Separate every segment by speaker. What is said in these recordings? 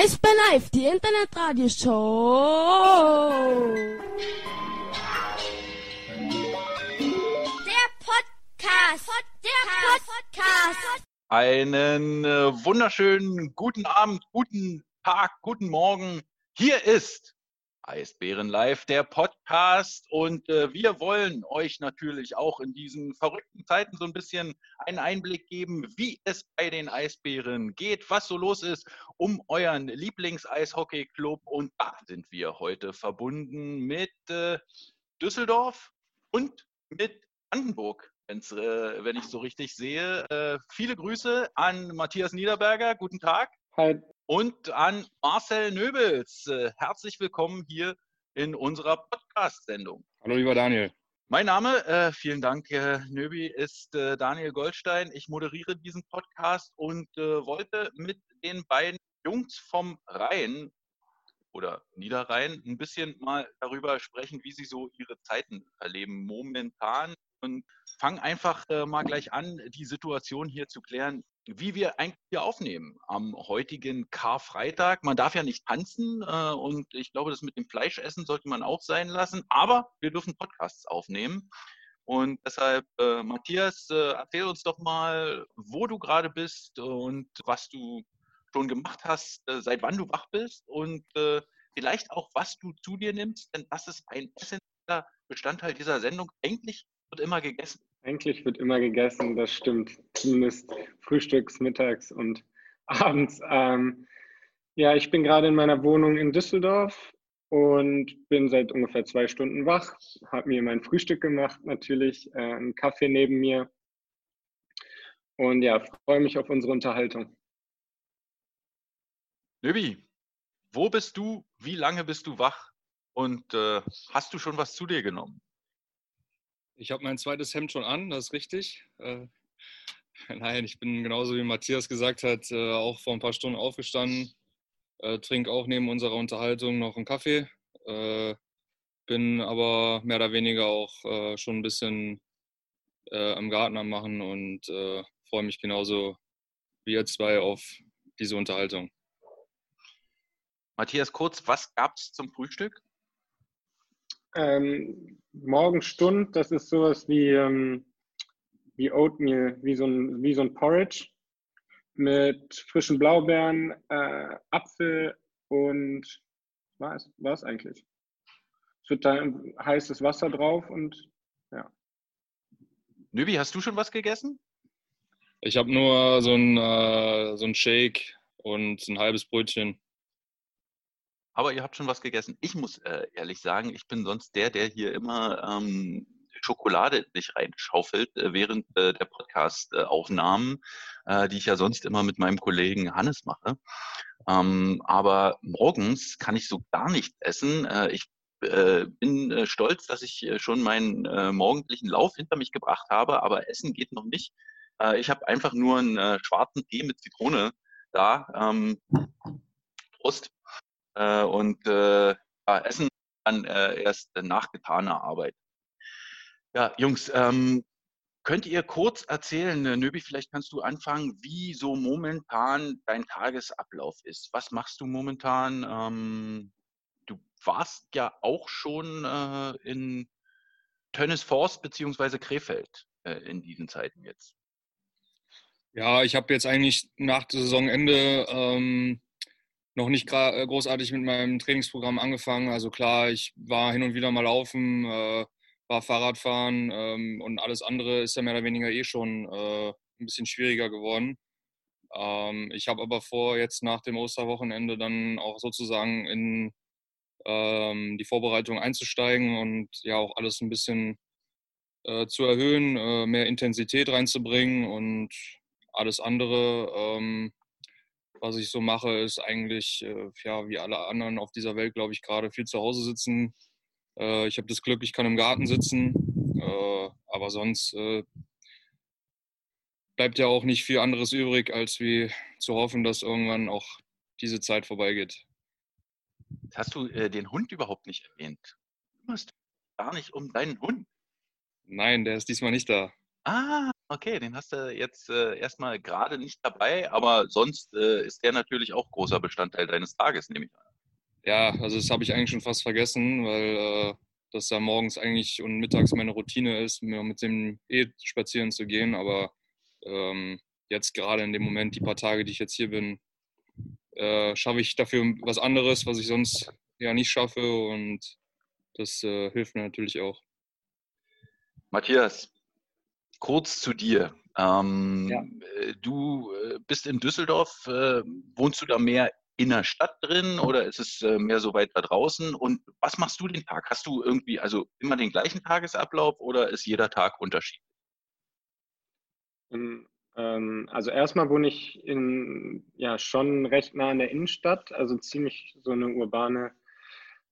Speaker 1: Eisbär Live, die Internetradioshow.
Speaker 2: Der Podcast. Der Podcast.
Speaker 3: Einen äh, wunderschönen guten Abend, guten Tag, guten Morgen. Hier ist Eisbären Live, der Podcast. Und äh, wir wollen euch natürlich auch in diesen verrückten Zeiten so ein bisschen einen Einblick geben, wie es bei den Eisbären geht, was so los ist um euren Lieblings-Eishockey-Club. Und da sind wir heute verbunden mit äh, Düsseldorf und mit Brandenburg. Äh, wenn ich so richtig sehe. Äh, viele Grüße an Matthias Niederberger. Guten Tag.
Speaker 4: Hi,
Speaker 3: und an Marcel Nöbels. Äh, Herzlich willkommen hier in unserer Podcast-Sendung.
Speaker 4: Hallo lieber Daniel.
Speaker 3: Mein Name, äh, vielen Dank, äh, Nöbi, ist äh, Daniel Goldstein. Ich moderiere diesen Podcast und äh, wollte mit den beiden Jungs vom Rhein oder Niederrhein ein bisschen mal darüber sprechen, wie sie so ihre Zeiten erleben momentan und fange einfach äh, mal gleich an, die Situation hier zu klären, wie wir eigentlich hier aufnehmen am heutigen Karfreitag. Man darf ja nicht tanzen äh, und ich glaube, das mit dem Fleischessen sollte man auch sein lassen, aber wir dürfen Podcasts aufnehmen. Und deshalb, äh, Matthias, äh, erzähl uns doch mal, wo du gerade bist und was du schon gemacht hast, äh, seit wann du wach bist und äh, vielleicht auch, was du zu dir nimmst, denn das ist ein essentieller Bestandteil dieser Sendung. Eigentlich wird immer gegessen.
Speaker 4: Eigentlich wird immer gegessen, das stimmt. Zumindest frühstücks, mittags und abends. Ähm, ja, ich bin gerade in meiner Wohnung in Düsseldorf und bin seit ungefähr zwei Stunden wach. Habe mir mein Frühstück gemacht, natürlich, äh, einen Kaffee neben mir. Und ja, freue mich auf unsere Unterhaltung.
Speaker 3: Nöbi, wo bist du? Wie lange bist du wach? Und äh, hast du schon was zu dir genommen?
Speaker 5: Ich habe mein zweites Hemd schon an, das ist richtig. Äh, nein, ich bin genauso wie Matthias gesagt hat, äh, auch vor ein paar Stunden aufgestanden. Äh, trinke auch neben unserer Unterhaltung noch einen Kaffee. Äh, bin aber mehr oder weniger auch äh, schon ein bisschen äh, am Garten am Machen und freue mich genauso wie ihr zwei auf diese Unterhaltung.
Speaker 3: Matthias Kurz, was gab es zum Frühstück?
Speaker 4: Ähm, Morgenstund, das ist sowas wie, ähm, wie Oatmeal, wie so, ein, wie so ein Porridge mit frischen Blaubeeren, äh, Apfel und was war es eigentlich? Es wird da heißes Wasser drauf und ja.
Speaker 3: Nöbi, hast du schon was gegessen?
Speaker 5: Ich habe nur so ein, äh, so ein Shake und ein halbes Brötchen
Speaker 3: aber ihr habt schon was gegessen. Ich muss äh, ehrlich sagen, ich bin sonst der, der hier immer ähm, Schokolade nicht reinschaufelt äh, während äh, der Podcast-Aufnahmen, äh, die ich ja sonst immer mit meinem Kollegen Hannes mache. Ähm, aber morgens kann ich so gar nicht essen. Äh, ich äh, bin äh, stolz, dass ich äh, schon meinen äh, morgendlichen Lauf hinter mich gebracht habe, aber Essen geht noch nicht. Äh, ich habe einfach nur einen äh, schwarzen Tee mit Zitrone da. Ähm, Prost. Äh, und äh, ja, Essen dann äh, erst nach getaner Arbeit. Ja, Jungs, ähm, könnt ihr kurz erzählen, äh, Nöbi, vielleicht kannst du anfangen, wie so momentan dein Tagesablauf ist. Was machst du momentan? Ähm, du warst ja auch schon äh, in Tönnesforst beziehungsweise Krefeld äh, in diesen Zeiten jetzt.
Speaker 5: Ja, ich habe jetzt eigentlich nach Saisonende ähm, noch nicht äh, großartig mit meinem Trainingsprogramm angefangen. Also klar, ich war hin und wieder mal laufen, äh, war Fahrradfahren ähm, und alles andere ist ja mehr oder weniger eh schon äh, ein bisschen schwieriger geworden. Ähm, ich habe aber vor, jetzt nach dem Osterwochenende dann auch sozusagen in ähm, die Vorbereitung einzusteigen und ja auch alles ein bisschen äh, zu erhöhen, äh, mehr Intensität reinzubringen und alles andere ähm, was ich so mache, ist eigentlich, äh, ja, wie alle anderen auf dieser Welt, glaube ich, gerade viel zu Hause sitzen. Äh, ich habe das Glück, ich kann im Garten sitzen, äh, aber sonst äh, bleibt ja auch nicht viel anderes übrig, als wie zu hoffen, dass irgendwann auch diese Zeit vorbeigeht.
Speaker 3: Hast du äh, den Hund überhaupt nicht erwähnt? Du musst gar nicht um deinen Hund.
Speaker 5: Nein, der ist diesmal nicht da.
Speaker 3: Ah, okay, den hast du jetzt äh, erstmal gerade nicht dabei, aber sonst äh, ist der natürlich auch großer Bestandteil deines Tages, nehme ich an.
Speaker 5: Ja, also das habe ich eigentlich schon fast vergessen, weil äh, das ja morgens eigentlich und mittags meine Routine ist, mir mit dem E spazieren zu gehen. Aber ähm, jetzt gerade in dem Moment, die paar Tage, die ich jetzt hier bin, äh, schaffe ich dafür was anderes, was ich sonst ja nicht schaffe und das äh, hilft mir natürlich auch.
Speaker 3: Matthias, kurz zu dir. Ähm,
Speaker 4: Ja.
Speaker 3: äh, Du äh, bist in Düsseldorf. Äh, wohnst du da mehr in der Stadt drin oder ist es äh, mehr so weit da draußen? Und was machst du den Tag? Hast du irgendwie also immer den gleichen Tagesablauf oder ist jeder Tag unterschiedlich?
Speaker 4: Ähm, ähm, also erstmal wohne ich in, ja, schon recht nah an der Innenstadt, also ziemlich so eine urbane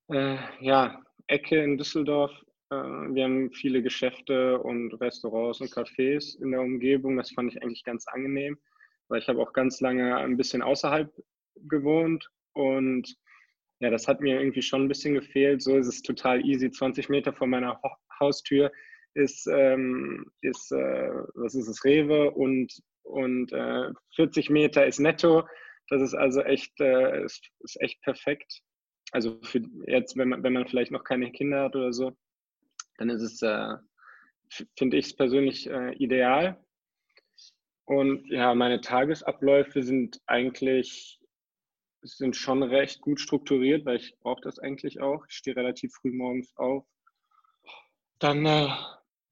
Speaker 4: äh, ja, Ecke in Düsseldorf. Äh, wir haben viele Geschäfte und Restaurants und Cafés in der Umgebung. Das fand ich eigentlich ganz angenehm, weil ich habe auch ganz lange ein bisschen außerhalb gewohnt und ja, das hat mir irgendwie schon ein bisschen gefehlt. So ist es total easy. 20 Meter vor meiner Haustür ist, ähm, ist äh, was ist es, Rewe und, und äh, 40 Meter ist netto. Das ist also echt, äh, ist, ist echt perfekt. Also für jetzt, wenn man, wenn man vielleicht noch keine Kinder hat oder so, dann ist es, äh, finde ich es persönlich äh, ideal. Und ja, meine Tagesabläufe sind eigentlich sind schon recht gut strukturiert, weil ich brauche das eigentlich auch. Ich stehe relativ früh morgens auf. Dann äh,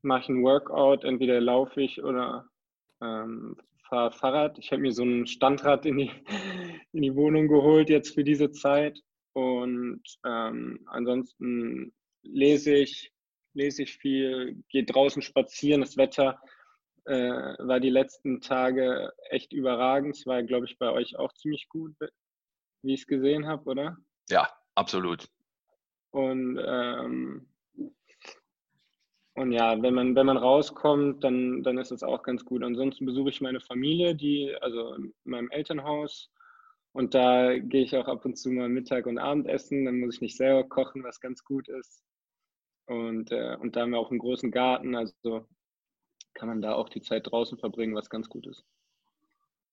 Speaker 4: mache ich ein Workout, entweder laufe ich oder ähm, fahre Fahrrad. Ich habe mir so ein Standrad in die, in die Wohnung geholt jetzt für diese Zeit. Und ähm, ansonsten lese ich, lese ich viel, gehe draußen spazieren. Das Wetter äh, war die letzten Tage echt überragend. Es war, glaube ich, bei euch auch ziemlich gut, wie ich es gesehen habe, oder?
Speaker 3: Ja, absolut.
Speaker 4: Und, ähm, und ja, wenn man, wenn man rauskommt, dann, dann ist es auch ganz gut. Ansonsten besuche ich meine Familie, die, also in meinem Elternhaus. Und da gehe ich auch ab und zu mal Mittag und Abendessen. Dann muss ich nicht selber kochen, was ganz gut ist. Und, äh, und da haben wir auch einen großen Garten, also kann man da auch die Zeit draußen verbringen, was ganz gut ist.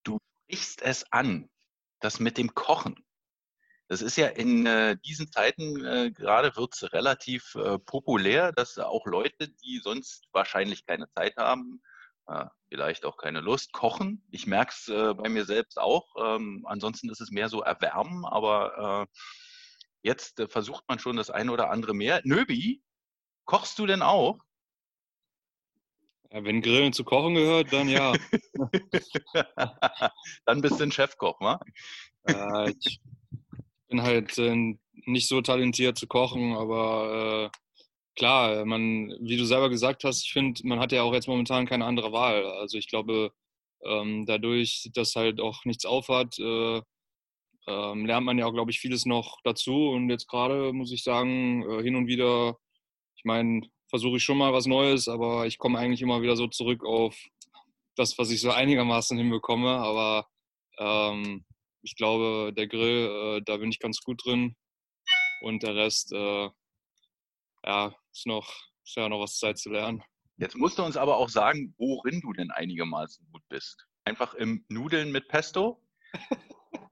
Speaker 3: Du sprichst es an, das mit dem Kochen. Das ist ja in äh, diesen Zeiten äh, gerade wird es relativ äh, populär, dass auch Leute, die sonst wahrscheinlich keine Zeit haben, äh, vielleicht auch keine Lust, kochen. Ich merke es äh, bei mir selbst auch. Ähm, ansonsten ist es mehr so erwärmen, aber äh, jetzt versucht man schon das eine oder andere mehr. Nöbi, kochst du denn auch?
Speaker 5: Ja, wenn Grillen zu kochen gehört, dann ja.
Speaker 3: Dann bist du ein Chefkoch, wa?
Speaker 5: Äh, ich bin halt äh, nicht so talentiert zu kochen, aber äh, klar, man, wie du selber gesagt hast, ich finde, man hat ja auch jetzt momentan keine andere Wahl. Also ich glaube, ähm, dadurch, dass halt auch nichts aufhat, äh, ähm, lernt man ja auch, glaube ich, vieles noch dazu. Und jetzt gerade muss ich sagen, äh, hin und wieder, ich meine, versuche ich schon mal was Neues, aber ich komme eigentlich immer wieder so zurück auf das, was ich so einigermaßen hinbekomme. Aber ähm, ich glaube, der Grill, äh, da bin ich ganz gut drin. Und der Rest, äh, ja, ist noch, ist ja noch was Zeit zu lernen.
Speaker 3: Jetzt musst du uns aber auch sagen, worin du denn einigermaßen gut bist. Einfach im Nudeln mit Pesto?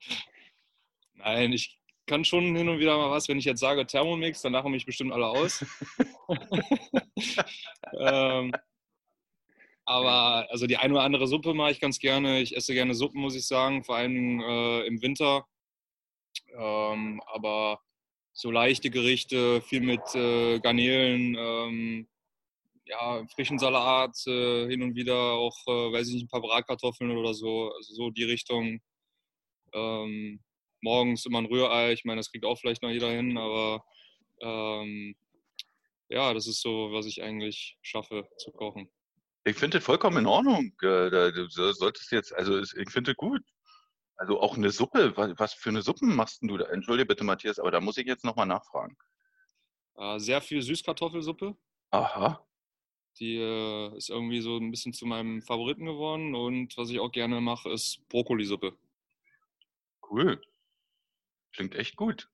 Speaker 5: Nein, ich kann schon hin und wieder mal was, wenn ich jetzt sage Thermomix, dann lachen mich bestimmt alle aus. ähm, aber also die eine oder andere Suppe mache ich ganz gerne. Ich esse gerne Suppen, muss ich sagen, vor allem äh, im Winter. Ähm, aber so leichte Gerichte, viel mit äh, Garnelen, ähm, ja, frischen Salat, äh, hin und wieder auch, äh, weiß ich nicht, ein paar Bratkartoffeln oder so. Also so die Richtung. Ähm, morgens immer ein Rührei. Ich meine, das kriegt auch vielleicht noch jeder hin, aber ähm, ja, das ist so, was ich eigentlich schaffe zu kochen.
Speaker 3: Ich finde das vollkommen in Ordnung. Äh, Du so- solltest jetzt, also ich finde gut. Also auch eine Suppe, was, für eine Suppen machst du da? Entschuldige bitte, Matthias, aber da muss ich jetzt nochmal nachfragen.
Speaker 5: Äh, sehr viel Süßkartoffelsuppe.
Speaker 3: Aha.
Speaker 5: Die äh, ist irgendwie so ein bisschen zu meinem Favoriten geworden. Und was ich auch gerne mache, ist Brokkolisuppe.
Speaker 3: Cool. Klingt echt gut.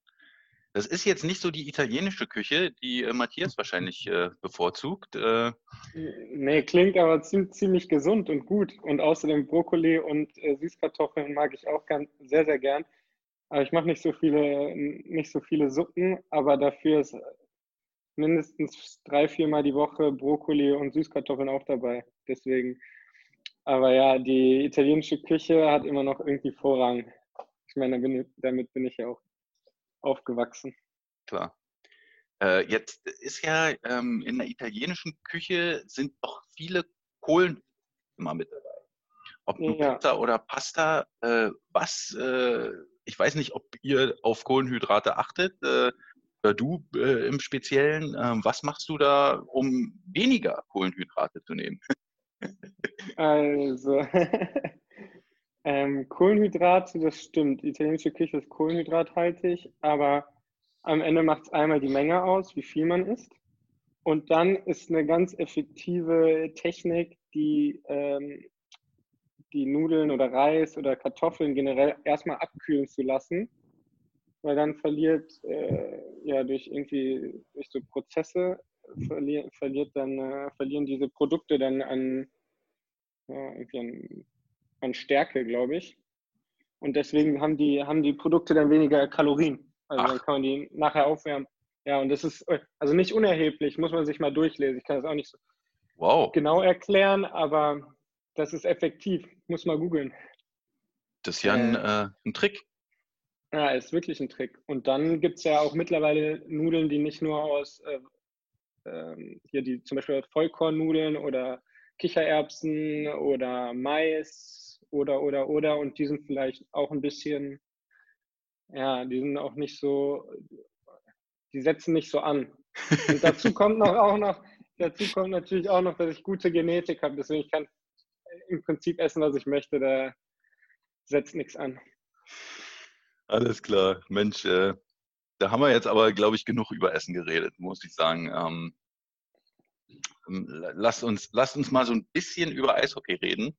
Speaker 3: Das ist jetzt nicht so die italienische Küche, die äh, Matthias wahrscheinlich äh, bevorzugt. Äh,
Speaker 4: Nee, klingt aber ziemlich, ziemlich gesund und gut. Und außerdem Brokkoli und äh, Süßkartoffeln mag ich auch ganz, sehr, sehr gern. Aber ich mache nicht so viele, nicht so viele Suppen, aber dafür ist mindestens drei, viermal die Woche Brokkoli und Süßkartoffeln auch dabei. Deswegen. Aber ja, die italienische Küche hat immer noch irgendwie Vorrang. Ich meine, damit bin ich ja auch aufgewachsen.
Speaker 3: klar. Äh, jetzt ist ja ähm, in der italienischen Küche sind doch viele Kohlen immer mit dabei. Ob nun
Speaker 4: Ja.
Speaker 3: Pizza oder Pasta, äh, was, äh, ich weiß nicht, ob ihr auf Kohlenhydrate achtet, äh, oder du äh, im Speziellen, ähm, was machst du da, um weniger Kohlenhydrate zu nehmen?
Speaker 4: Also, ähm, Kohlenhydrate, das stimmt. Italienische Küche ist kohlenhydrathaltig, aber am Ende macht es einmal die Menge aus, wie viel man isst. Und dann ist eine ganz effektive Technik, die ähm, die Nudeln oder Reis oder Kartoffeln generell erstmal abkühlen zu lassen, weil dann verliert äh, ja durch irgendwie durch so Prozesse verliert, verliert dann äh, verlieren diese Produkte dann an ja, an, an Stärke, glaube ich. Und deswegen haben die, haben die Produkte dann weniger Kalorien. Also
Speaker 3: Ach.
Speaker 4: dann kann man die nachher aufwärmen. Ja, und das ist äh, also nicht unerheblich, muss man sich mal durchlesen. Ich kann das auch nicht so
Speaker 3: Wow,
Speaker 4: genau erklären, aber das ist effektiv. Muss mal googeln.
Speaker 3: das ist ja ein, äh, ein Trick.
Speaker 4: Ja, ist wirklich ein Trick. Und dann gibt es ja auch mittlerweile Nudeln, die nicht nur aus, äh, ähm, hier die zum Beispiel Vollkornnudeln oder Kichererbsen oder Mais oder, oder, oder. Und die sind vielleicht auch ein bisschen, ja, die sind auch nicht so, die setzen nicht so an. Und dazu kommt noch auch noch, dazu kommt natürlich auch noch, dass ich gute Genetik habe. Deswegen ich kann im Prinzip essen, was ich möchte. Da setzt nichts an.
Speaker 3: Alles klar, Mensch, äh, da haben wir jetzt aber, glaube ich, genug über Essen geredet, muss ich sagen. Ähm, ähm, la- lasst, uns, lasst uns mal so ein bisschen über Eishockey reden.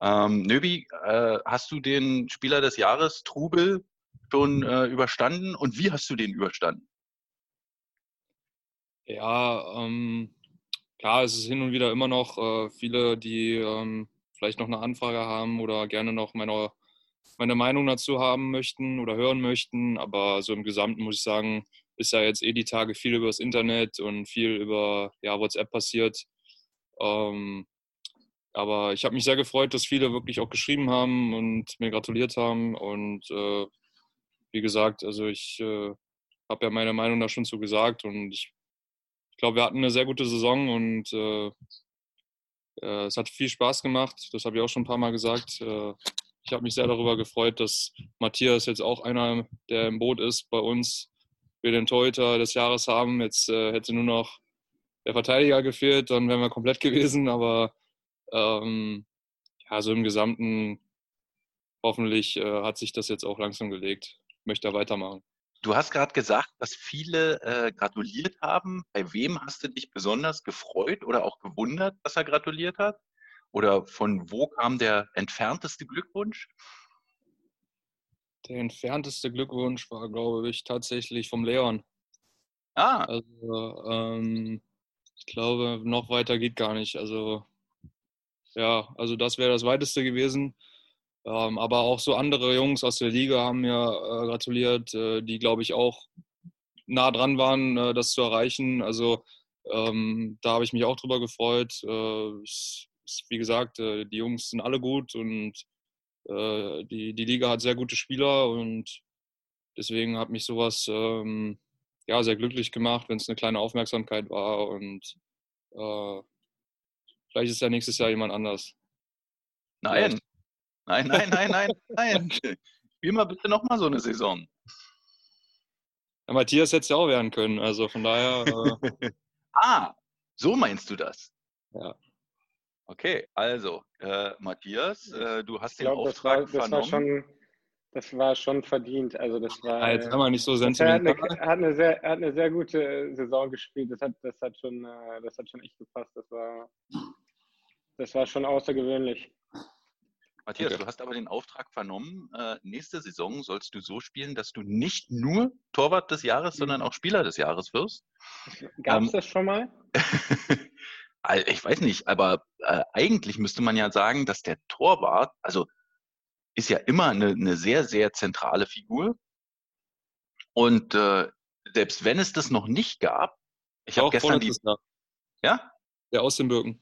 Speaker 3: Ähm, Nöbi, äh, hast du den Spieler des Jahres Trubel schon äh, überstanden und wie hast du den überstanden?
Speaker 5: Ja, ähm, klar, es ist hin und wieder immer noch äh, viele, die ähm, vielleicht noch eine Anfrage haben oder gerne noch meine, meine Meinung dazu haben möchten oder hören möchten. Aber so im Gesamten muss ich sagen, ist ja jetzt eh die Tage viel über das Internet und viel über ja, WhatsApp passiert. Ähm, aber ich habe mich sehr gefreut, dass viele wirklich auch geschrieben haben und mir gratuliert haben. Und äh, wie gesagt, also ich äh, habe ja meine Meinung da schon zu gesagt und ich ich glaube, wir hatten eine sehr gute Saison und äh, äh, es hat viel Spaß gemacht. Das habe ich auch schon ein paar Mal gesagt. Äh, ich habe mich sehr darüber gefreut, dass Matthias jetzt auch einer, der im Boot ist bei uns, wir den Torhüter des Jahres haben. Jetzt äh, hätte nur noch der Verteidiger gefehlt, dann wären wir komplett gewesen. Aber ähm, ja, so im Gesamten hoffentlich äh, hat sich das jetzt auch langsam gelegt. Ich möchte da weitermachen.
Speaker 3: Du hast gerade gesagt, dass viele äh, gratuliert haben. Bei wem hast du dich besonders gefreut oder auch gewundert, dass er gratuliert hat? Oder von wo kam der entfernteste Glückwunsch?
Speaker 5: Der entfernteste Glückwunsch war, glaube ich, tatsächlich vom Leon.
Speaker 3: Ah,
Speaker 5: Also ähm, ich glaube, noch weiter geht gar nicht. Also ja, also das wäre das weiteste gewesen. Ähm, aber auch so andere Jungs aus der Liga haben mir äh, gratuliert, äh, die glaube ich auch nah dran waren, äh, das zu erreichen. Also ähm, da habe ich mich auch drüber gefreut. Äh, es, es, wie gesagt, äh, die Jungs sind alle gut und äh, die, die Liga hat sehr gute Spieler und deswegen hat mich sowas ähm, ja, sehr glücklich gemacht, wenn es eine kleine Aufmerksamkeit war und äh, vielleicht ist ja nächstes Jahr jemand anders.
Speaker 3: nein. Nein, nein, nein, nein, nein. Spiel mal bitte nochmal so eine Saison.
Speaker 5: Ja, Matthias hätte es ja auch werden können, also von daher, äh,
Speaker 3: Ah, so meinst du das?
Speaker 5: Ja.
Speaker 3: Okay, also, äh, Matthias, äh, du hast
Speaker 4: Ich
Speaker 3: den
Speaker 4: glaube, das war,
Speaker 3: Auftrag
Speaker 4: das war
Speaker 3: vernommen.
Speaker 4: schon, das war schon verdient. Also das war.
Speaker 5: ja, jetzt
Speaker 4: äh,
Speaker 5: sei mal nicht so
Speaker 4: er, hat
Speaker 5: sentimental.
Speaker 4: er, hat eine sehr, hat eine sehr gute Saison gespielt. Das hat, das hat schon, äh, das hat schon echt gepasst. Das war, das war schon außergewöhnlich.
Speaker 3: Matthias,
Speaker 5: Okay.
Speaker 3: du hast aber den Auftrag vernommen, äh, nächste Saison sollst du so spielen, dass du nicht nur Torwart des Jahres, sondern auch Spieler des Jahres wirst.
Speaker 4: Gab es
Speaker 3: Ähm,
Speaker 4: das schon mal?
Speaker 3: Al- ich weiß nicht, aber äh, eigentlich müsste man ja sagen, dass der Torwart, also ist ja immer eine, eine sehr, sehr zentrale Figur. Und äh, selbst wenn es das noch nicht gab, ich habe gestern die, ja,
Speaker 5: Der aus den Birken.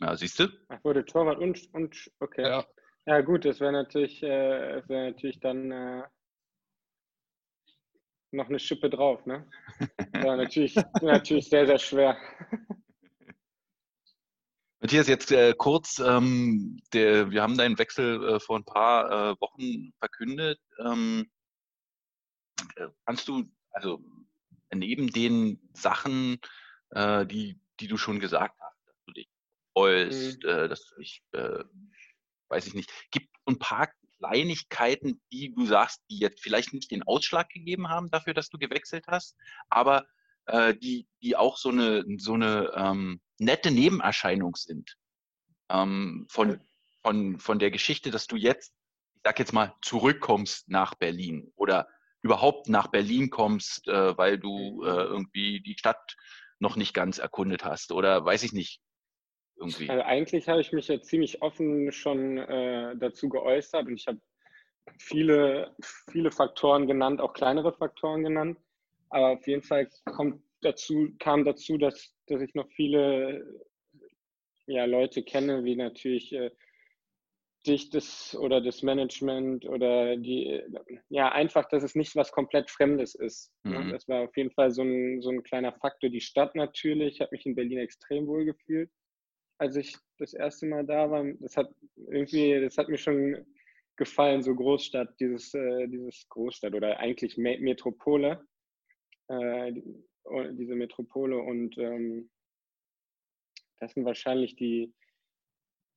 Speaker 3: Ja, siehst du,
Speaker 4: Ach, wurde Torwart und, und okay. Ja,
Speaker 5: Ja.
Speaker 4: gut, das wäre natürlich, äh, wär natürlich dann äh, noch eine Schippe drauf, ne? Ja, natürlich, natürlich sehr, sehr schwer.
Speaker 3: Matthias, jetzt äh, kurz, ähm, der, wir haben deinen Wechsel äh, vor ein paar äh, Wochen verkündet. Ähm, äh, kannst du, also neben den Sachen, äh, die, die du schon gesagt hast, dass du dich freust, äh, dass du dich, äh, weiß ich nicht, gibt ein paar Kleinigkeiten, die du sagst, die jetzt vielleicht nicht den Ausschlag gegeben haben dafür, dass du gewechselt hast, aber äh, die, die auch so eine, so eine ähm, nette Nebenerscheinung sind ähm, von, von, von der Geschichte, dass du jetzt, ich sag jetzt mal, zurückkommst nach Berlin oder überhaupt nach Berlin kommst, äh, weil du äh, irgendwie die Stadt noch nicht ganz erkundet hast oder weiß ich nicht, irgendwie.
Speaker 4: Also eigentlich habe ich mich ja ziemlich offen schon äh, dazu geäußert und ich habe viele, viele Faktoren genannt, auch kleinere Faktoren genannt. Aber auf jeden Fall kommt dazu, kam dazu, dass, dass ich noch viele ja, Leute kenne, wie natürlich äh, dich das oder das Management oder die, ja, einfach, dass es nicht was komplett Fremdes ist. Ne?
Speaker 3: Mhm.
Speaker 4: Das war auf jeden Fall so ein, so ein kleiner Faktor. Die Stadt natürlich, ich habe mich in Berlin extrem wohl gefühlt, als ich das erste Mal da war. Das hat irgendwie, das hat mir schon gefallen, so Großstadt, dieses, äh, dieses Großstadt oder eigentlich Me Metropole, äh, die, oh, diese Metropole und ähm, das sind wahrscheinlich die,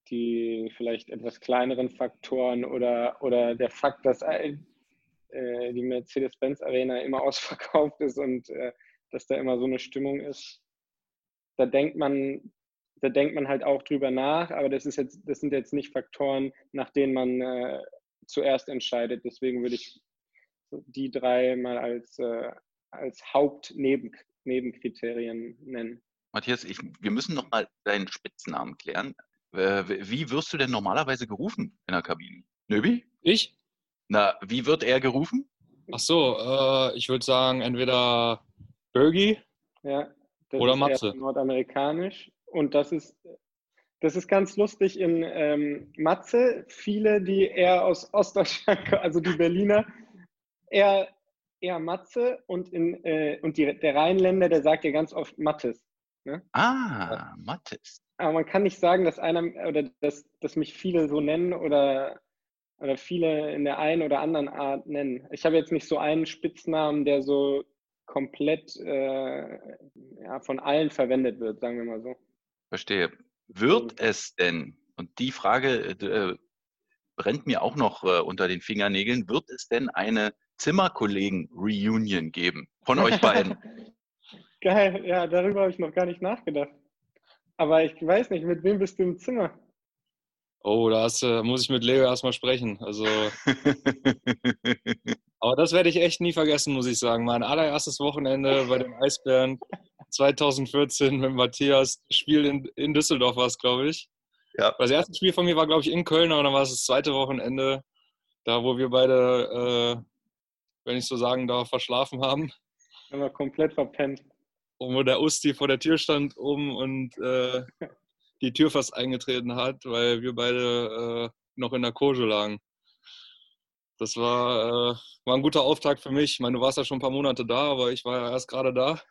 Speaker 4: die vielleicht etwas kleineren Faktoren oder, oder der Fakt, dass äh, die Mercedes-Benz Arena immer ausverkauft ist und äh, dass da immer so eine Stimmung ist. Da denkt man, da denkt man halt auch drüber nach, aber das ist jetzt, das sind jetzt nicht Faktoren, nach denen man äh, zuerst entscheidet. Deswegen würde ich die drei mal als, äh, als Hauptnebenkriterien nennen.
Speaker 3: Matthias, ich, wir müssen noch mal deinen Spitznamen klären. Äh, wie wirst du denn normalerweise gerufen in der Kabine? Nöbi?
Speaker 5: Ich?
Speaker 3: Na, wie wird er gerufen?
Speaker 5: Ach so, äh, ich würde sagen, entweder Bergie
Speaker 4: Ja,
Speaker 5: Oder
Speaker 4: ist
Speaker 5: Matze.
Speaker 4: nordamerikanisch. Und das ist, das ist ganz lustig in ähm, Matze. Viele, die eher aus Ostdeutschland, kommen, also die Berliner, eher, eher Matze und, in, äh, und die, der Rheinländer, der sagt ja ganz oft Mattes.
Speaker 3: Ah, Mattes.
Speaker 4: Aber man kann nicht sagen, dass einer oder dass, dass mich viele so nennen oder, oder viele in der einen oder anderen Art nennen. Ich habe jetzt nicht so einen Spitznamen, der so komplett äh, ja, von allen verwendet wird, sagen wir mal so.
Speaker 3: Verstehe. Wird es denn, und die Frage äh, brennt mir auch noch äh, unter den Fingernägeln, wird es denn eine Zimmerkollegen-Reunion geben von euch beiden?
Speaker 4: Geil, ja, darüber habe ich noch gar nicht nachgedacht. Aber ich weiß nicht, mit wem bist du im Zimmer?
Speaker 5: Oh, da hast, muss ich mit Leo erstmal sprechen. Also, aber das werde ich echt nie vergessen, muss ich sagen. Mein allererstes Wochenende bei den Eisbären 2014 mit Matthias. Spiel in, in Düsseldorf war es, glaube ich.
Speaker 3: Ja.
Speaker 5: Das erste Spiel von mir war, glaube ich, in Köln, aber dann war es das zweite Wochenende, da wo wir beide, äh, wenn ich so sagen darf, verschlafen haben.
Speaker 4: Haben wir komplett verpennt.
Speaker 5: Und wo der Usti vor der Tür stand oben und äh, die Tür fast eingetreten hat, weil wir beide äh, noch in der Koje lagen. Das war, äh, war ein guter Auftakt für mich. Ich meine, du warst ja schon ein paar Monate da, aber ich war ja erst gerade da.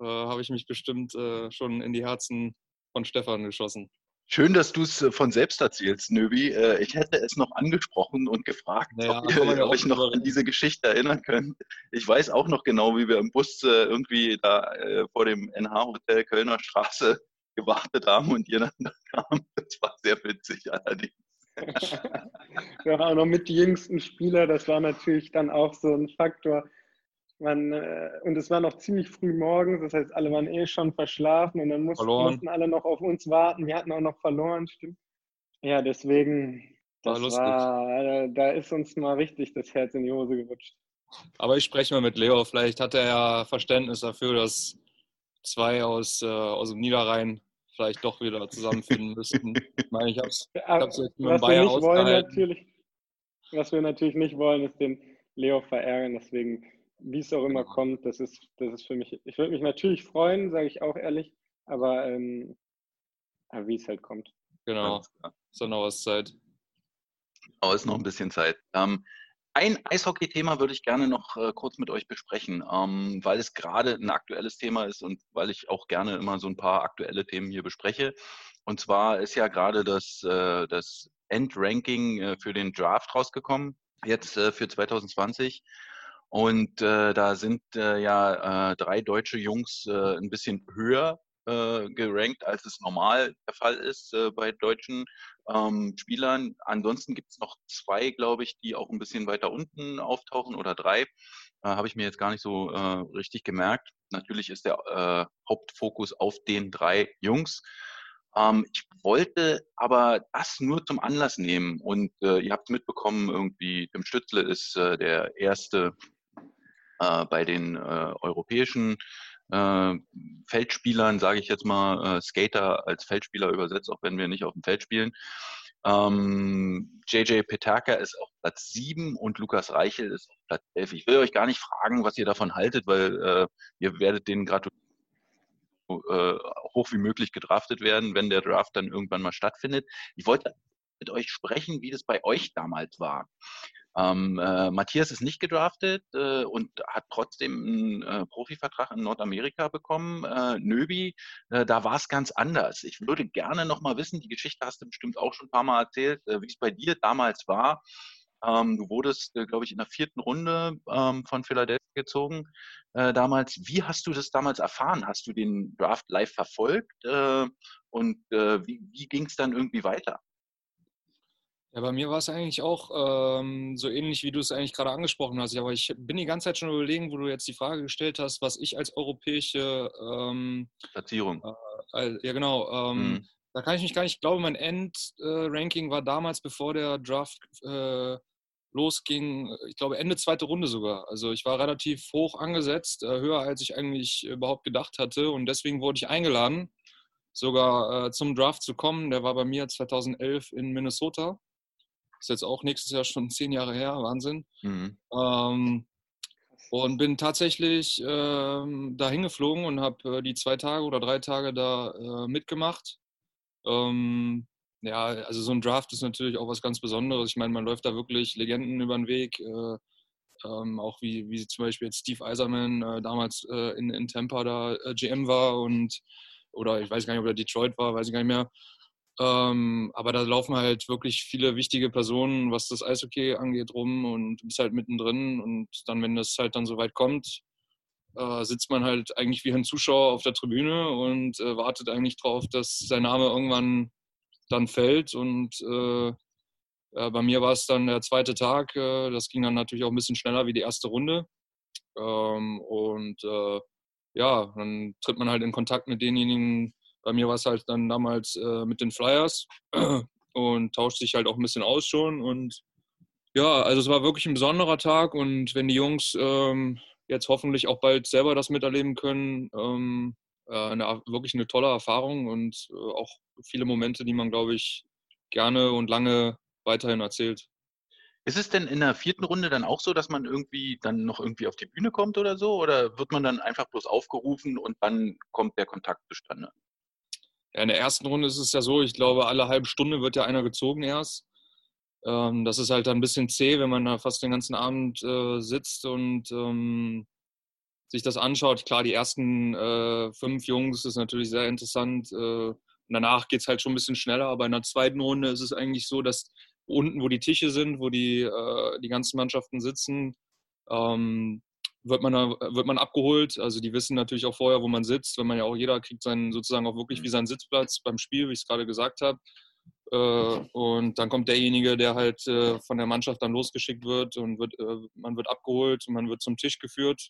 Speaker 5: Äh, Habe ich mich bestimmt äh, schon in die Herzen von Stefan geschossen.
Speaker 3: Schön, dass du es äh, von selbst erzählst, Nöbi. Äh, Ich hätte es noch angesprochen und gefragt,
Speaker 5: Naja,
Speaker 3: ob ihr euch noch an diese Geschichte erinnern könnt. Ich weiß auch noch genau, wie wir im Bus irgendwie da vor dem NH-Hotel Kölner Straße gewartet haben und ihr dann da kam. Das war sehr witzig allerdings.
Speaker 4: Wir waren auch noch mit die jüngsten Spieler, das war natürlich dann auch so ein Faktor. Man, äh, und es war noch ziemlich früh morgens, das heißt, alle waren eh schon verschlafen und dann mussten, mussten alle noch auf uns warten. Wir hatten auch noch verloren, stimmt. Ja, deswegen,
Speaker 5: War
Speaker 4: das
Speaker 5: lustig.
Speaker 4: war, da ist uns mal richtig das Herz in die Hose gerutscht.
Speaker 5: Aber ich spreche mal mit Leo. Vielleicht hat er ja Verständnis dafür, dass zwei aus, äh, aus dem Niederrhein vielleicht doch wieder zusammenfinden müssten. Ich meine, ich habe es hab's jetzt mit
Speaker 4: was wir
Speaker 5: Bayern
Speaker 4: nicht wollen
Speaker 5: ausgehalten.
Speaker 4: natürlich, was wir natürlich nicht wollen, ist den Leo verärgern. Deswegen, wie es auch immer kommt, das ist, das ist für mich. Ich würde mich natürlich freuen, sage ich auch ehrlich, aber, ähm, wie es halt kommt.
Speaker 5: Genau, ist noch was Zeit.
Speaker 3: Aber ist noch ein bisschen Zeit. Ähm, ein Eishockey-Thema würde ich gerne noch äh, kurz mit euch besprechen, ähm, weil es gerade ein aktuelles Thema ist und weil ich auch gerne immer so ein paar aktuelle Themen hier bespreche. Und zwar ist ja gerade das, äh, das Endranking äh, für den Draft rausgekommen, jetzt äh, für 2020. Und äh, da sind äh, ja drei deutsche Jungs ein bisschen höher äh, gerankt, als es normal der Fall ist äh, bei deutschen ähm, Spielern. Ansonsten gibt es noch zwei, glaube ich, die auch ein bisschen weiter unten auftauchen oder drei. Äh, Habe ich mir jetzt gar nicht so äh, richtig gemerkt. Natürlich ist der äh, Hauptfokus auf den drei Jungs. Ähm, ich wollte aber das nur zum Anlass nehmen und ihr habt mitbekommen, irgendwie Tim Stützle ist der erste bei den europäischen äh, Feldspielern, sage ich jetzt mal, äh, Skater als Feldspieler übersetzt, auch wenn wir nicht auf dem Feld spielen. Ähm, JJ Petaka ist auf Platz 7 und Lukas Reichel ist auf Platz 11. Ich will euch gar nicht fragen, was ihr davon haltet, weil äh, ihr werdet denen gratulieren äh, hoch wie möglich gedraftet werden, wenn der Draft dann irgendwann mal stattfindet. Ich wollte mit euch sprechen, wie das bei euch damals war. Ähm, äh, Matthias ist nicht gedraftet äh, und hat trotzdem einen äh, Profivertrag in Nordamerika bekommen. Äh, Nöbi, äh, da war es ganz anders. Ich würde gerne noch mal wissen, die Geschichte hast du bestimmt auch schon ein paar Mal erzählt, äh, wie es bei dir damals war. Ähm, du wurdest, glaube ich, in der vierten Runde ähm, von Philadelphia gezogen damals. Wie hast du das damals erfahren? Hast du den Draft live verfolgt? Und wie, wie ging es dann irgendwie weiter?
Speaker 5: Ja, bei mir war es eigentlich auch ähm, so ähnlich, wie du es eigentlich gerade angesprochen hast. Aber ich bin die ganze Zeit schon überlegen, wo du jetzt die Frage gestellt hast, was ich als europäische, ähm,
Speaker 3: Platzierung.
Speaker 5: äh, ja genau, ähm,
Speaker 3: Mhm.
Speaker 5: da kann ich mich gar nicht, ich glaube, mein Endranking war damals, bevor der Draft äh, losging, ich glaube Ende zweite Runde sogar. Also ich war relativ hoch angesetzt, äh, höher als ich eigentlich überhaupt gedacht hatte und deswegen wurde ich eingeladen, sogar äh, zum Draft zu kommen. Der war bei mir 2011 in Minnesota. Ist jetzt auch nächstes Jahr schon zehn Jahre her, Wahnsinn.
Speaker 3: Mhm.
Speaker 5: Ähm, und bin tatsächlich ähm, da hingeflogen und habe äh, die zwei Tage oder drei Tage da äh, mitgemacht. Ähm, ja, also so ein Draft ist natürlich auch was ganz Besonderes. Ich meine, man läuft da wirklich Legenden über den Weg. Äh, ähm, auch wie, wie zum Beispiel jetzt Steve Eiserman äh, damals äh, in, in Tampa da äh, GM war und oder ich weiß gar nicht, ob er Detroit war, weiß ich gar nicht mehr. Ähm, aber da laufen halt wirklich viele wichtige Personen, was das Eishockey angeht, rum und bist halt mittendrin. Und dann, wenn das halt dann so weit kommt, äh, sitzt man halt eigentlich wie ein Zuschauer auf der Tribüne und äh, wartet eigentlich drauf, dass sein Name irgendwann dann fällt. Und äh, bei mir war es dann der zweite Tag. Äh, das ging dann natürlich auch ein bisschen schneller wie die erste Runde. Ähm, und äh, ja, dann tritt man halt in Kontakt mit denjenigen. Bei mir war es halt dann damals äh, mit den Flyers und tauscht sich halt auch ein bisschen aus schon. Und ja, also es war wirklich ein besonderer Tag. Und wenn die Jungs ähm, jetzt hoffentlich auch bald selber das miterleben können, ähm, äh, eine, wirklich eine tolle Erfahrung und äh, auch viele Momente, die man, glaube ich, gerne und lange weiterhin erzählt.
Speaker 3: Ist es denn in der vierten Runde dann auch so, dass man irgendwie dann noch irgendwie auf die Bühne kommt oder so? Oder wird man dann einfach bloß aufgerufen und dann kommt der Kontakt zustande?
Speaker 5: Ja, in der ersten Runde ist es ja so, ich glaube, alle halbe Stunde wird ja einer gezogen erst. Ähm, das ist halt dann ein bisschen zäh, wenn man da fast den ganzen Abend äh, sitzt und ähm, sich das anschaut. Klar, die ersten äh, fünf Jungs ist natürlich sehr interessant. Äh, danach geht es halt schon ein bisschen schneller, aber in der zweiten Runde ist es eigentlich so, dass unten, wo die Tische sind, wo die, äh, die ganzen Mannschaften sitzen, ähm, wird man, da, wird man abgeholt. Also die wissen natürlich auch vorher, wo man sitzt, wenn man ja auch jeder kriegt seinen sozusagen auch wirklich wie seinen Sitzplatz beim Spiel, wie ich es gerade gesagt habe. Äh, und dann kommt derjenige, der halt äh, von der Mannschaft dann losgeschickt wird und wird, äh, man wird abgeholt und man wird zum Tisch geführt.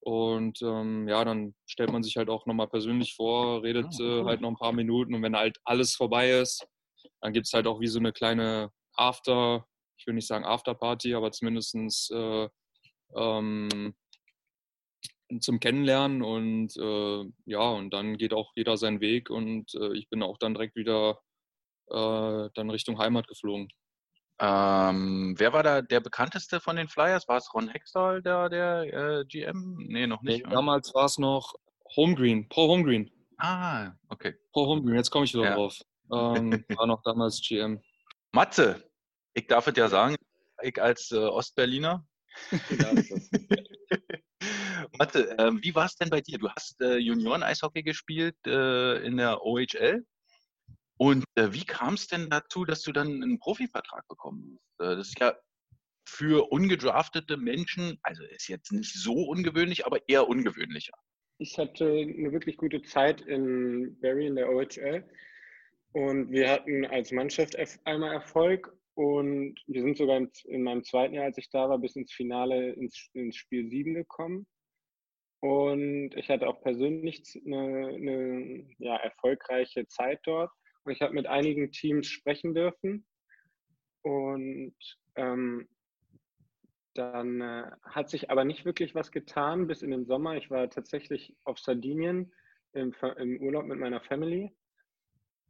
Speaker 5: Und ähm, ja, dann stellt man sich halt auch nochmal persönlich vor, redet
Speaker 3: Ah,
Speaker 5: halt noch ein paar Minuten und wenn halt alles vorbei ist, dann gibt es halt auch wie so eine kleine After, ich will nicht sagen Afterparty, aber zumindest äh, ähm, zum Kennenlernen und äh, ja, und dann geht auch jeder seinen Weg und äh, ich bin auch dann direkt wieder äh, dann Richtung Heimat geflogen.
Speaker 3: Ähm, wer war da der bekannteste von den Flyers? War es Ron Hextall, der, der äh, GM? Nee, noch nicht.
Speaker 5: Nee, damals war es noch Homegreen, Paul Homegreen.
Speaker 3: Ah, okay.
Speaker 5: Paul Homegreen, jetzt komme ich wieder ja. drauf. Ähm, war noch damals GM.
Speaker 3: Matze, ich darf es ja sagen, ich als äh, Ostberliner. Matze, äh, wie war es denn bei dir? Du hast äh, Junioren-Eishockey gespielt äh, in der OHL. Und äh, wie kam es denn dazu, dass du dann einen Profivertrag bekommen hast? Äh, das ist ja für ungedraftete Menschen, also ist jetzt nicht so ungewöhnlich, aber eher ungewöhnlicher.
Speaker 4: Ich hatte eine wirklich gute Zeit in Barry in der OHL und wir hatten als Mannschaft einmal Erfolg und wir sind sogar in meinem zweiten Jahr, als ich da war, bis ins Finale, ins, ins Spiel 7 gekommen. Und ich hatte auch persönlich eine, eine ja, erfolgreiche Zeit dort. Und ich habe mit einigen Teams sprechen dürfen. Und ähm, dann äh, hat sich aber nicht wirklich was getan bis in den Sommer. Ich war tatsächlich auf Sardinien im, im Urlaub mit meiner Family.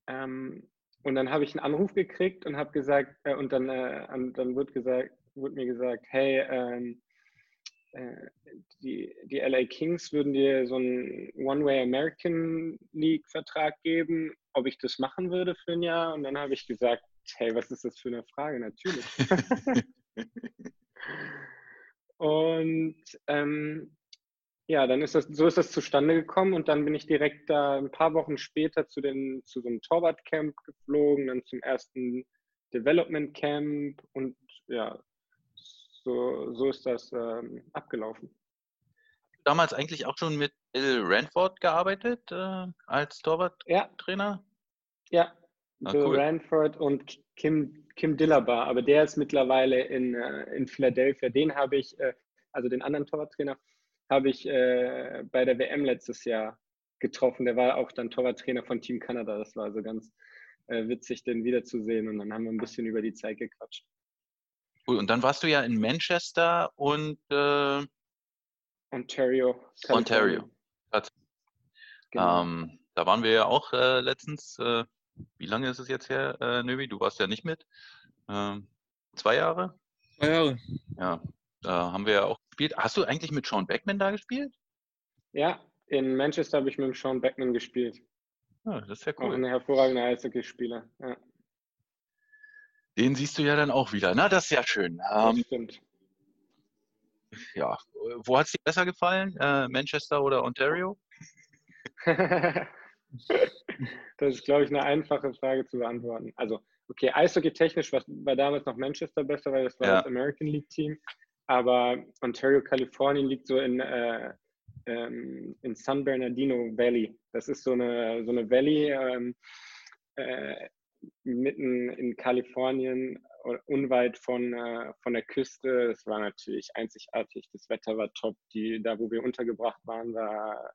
Speaker 4: Ähm, und dann habe ich einen Anruf gekriegt und habe gesagt, äh, und dann, äh, dann wird, gesagt, wird mir gesagt, hey, ähm, äh, die, die LA Kings würden dir so einen One-Way American League Vertrag geben, ob ich das machen würde für ein Jahr. Und dann habe ich gesagt, hey, was ist das für eine Frage? Natürlich. und ähm, ja, dann ist das, so ist das zustande gekommen und dann bin ich direkt da ein paar Wochen später zu, den, zu so einem Torwartcamp geflogen, dann zum ersten Development Camp und ja, so, so ist das ähm, abgelaufen.
Speaker 3: Damals eigentlich auch schon mit Bill Ranford gearbeitet äh, als Torwarttrainer?
Speaker 4: Ja, ja. Ah, Bill cool. Ranford und Kim, Kim Dillabar, aber der ist mittlerweile in, äh, in Philadelphia. Den habe ich, äh, also den anderen Torwarttrainer, habe ich äh, bei der WM letztes Jahr getroffen. Der war auch dann Torwarttrainer von Team Kanada. Das war also ganz äh, witzig, den wiederzusehen. Und dann haben wir ein bisschen über die Zeit gequatscht.
Speaker 3: Cool. Und dann warst du ja in Manchester und äh,
Speaker 4: Ontario.
Speaker 3: Ontario. Genau. Ähm, da waren wir ja auch äh, letztens. Äh, wie lange ist es jetzt her, äh, Nöbi? Du warst ja nicht mit. Ähm, zwei Jahre?
Speaker 5: Zwei Jahre.
Speaker 3: Ja, da haben wir ja auch gespielt. Hast du eigentlich mit Sean Beckman da gespielt?
Speaker 4: Ja, in Manchester habe ich mit Sean Beckman gespielt.
Speaker 3: Ja, das ist ja cool.
Speaker 4: Auch ein hervorragender Eishockeyspieler. Ja.
Speaker 3: Den siehst du ja dann auch wieder. Na, das ist ja schön.
Speaker 4: Ähm, stimmt.
Speaker 3: Ja, wo hat es dir besser gefallen? Äh, Manchester oder Ontario?
Speaker 4: das ist, glaube ich, eine einfache Frage zu beantworten. Also, okay, Eishockey-technisch war, war, damals noch Manchester besser, weil das war ja. das American League-Team. Aber Ontario, Kalifornien liegt so in, äh, ähm, in San Bernardino Valley. Das ist so eine, so eine Valley ähm, äh, mitten in Kalifornien, unweit von, äh, von der Küste. Es war natürlich einzigartig. Das Wetter war top. Die, da, wo wir untergebracht waren, war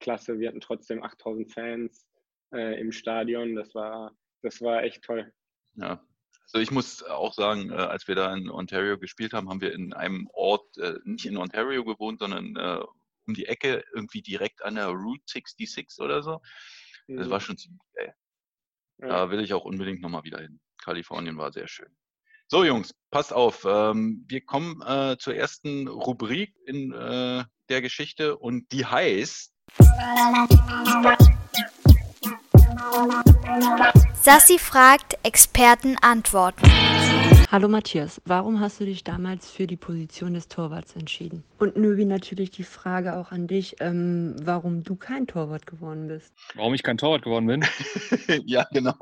Speaker 4: klasse. Wir hatten trotzdem 8000 Fans äh, im Stadion. Das war, das war echt toll.
Speaker 3: Ja, also ich muss auch sagen, äh, als wir da in Ontario gespielt haben, haben wir in einem Ort, äh, nicht in Ontario gewohnt, sondern äh, um die Ecke, irgendwie direkt an der Route 66 oder so. Das mhm. war schon ziemlich geil. Ja. Da will ich auch unbedingt nochmal wieder hin. Kalifornien war sehr schön. So, Jungs, passt auf. Ähm, wir kommen äh, zur ersten Rubrik in äh, der Geschichte und die heißt.
Speaker 2: Sassi fragt, Experten antworten.
Speaker 1: Hallo Matthias, warum hast du dich damals für die Position des Torwarts entschieden? Und Nöbi natürlich die Frage auch an dich, ähm, warum du kein Torwart geworden bist.
Speaker 5: Warum ich kein Torwart geworden bin?
Speaker 3: ja, genau.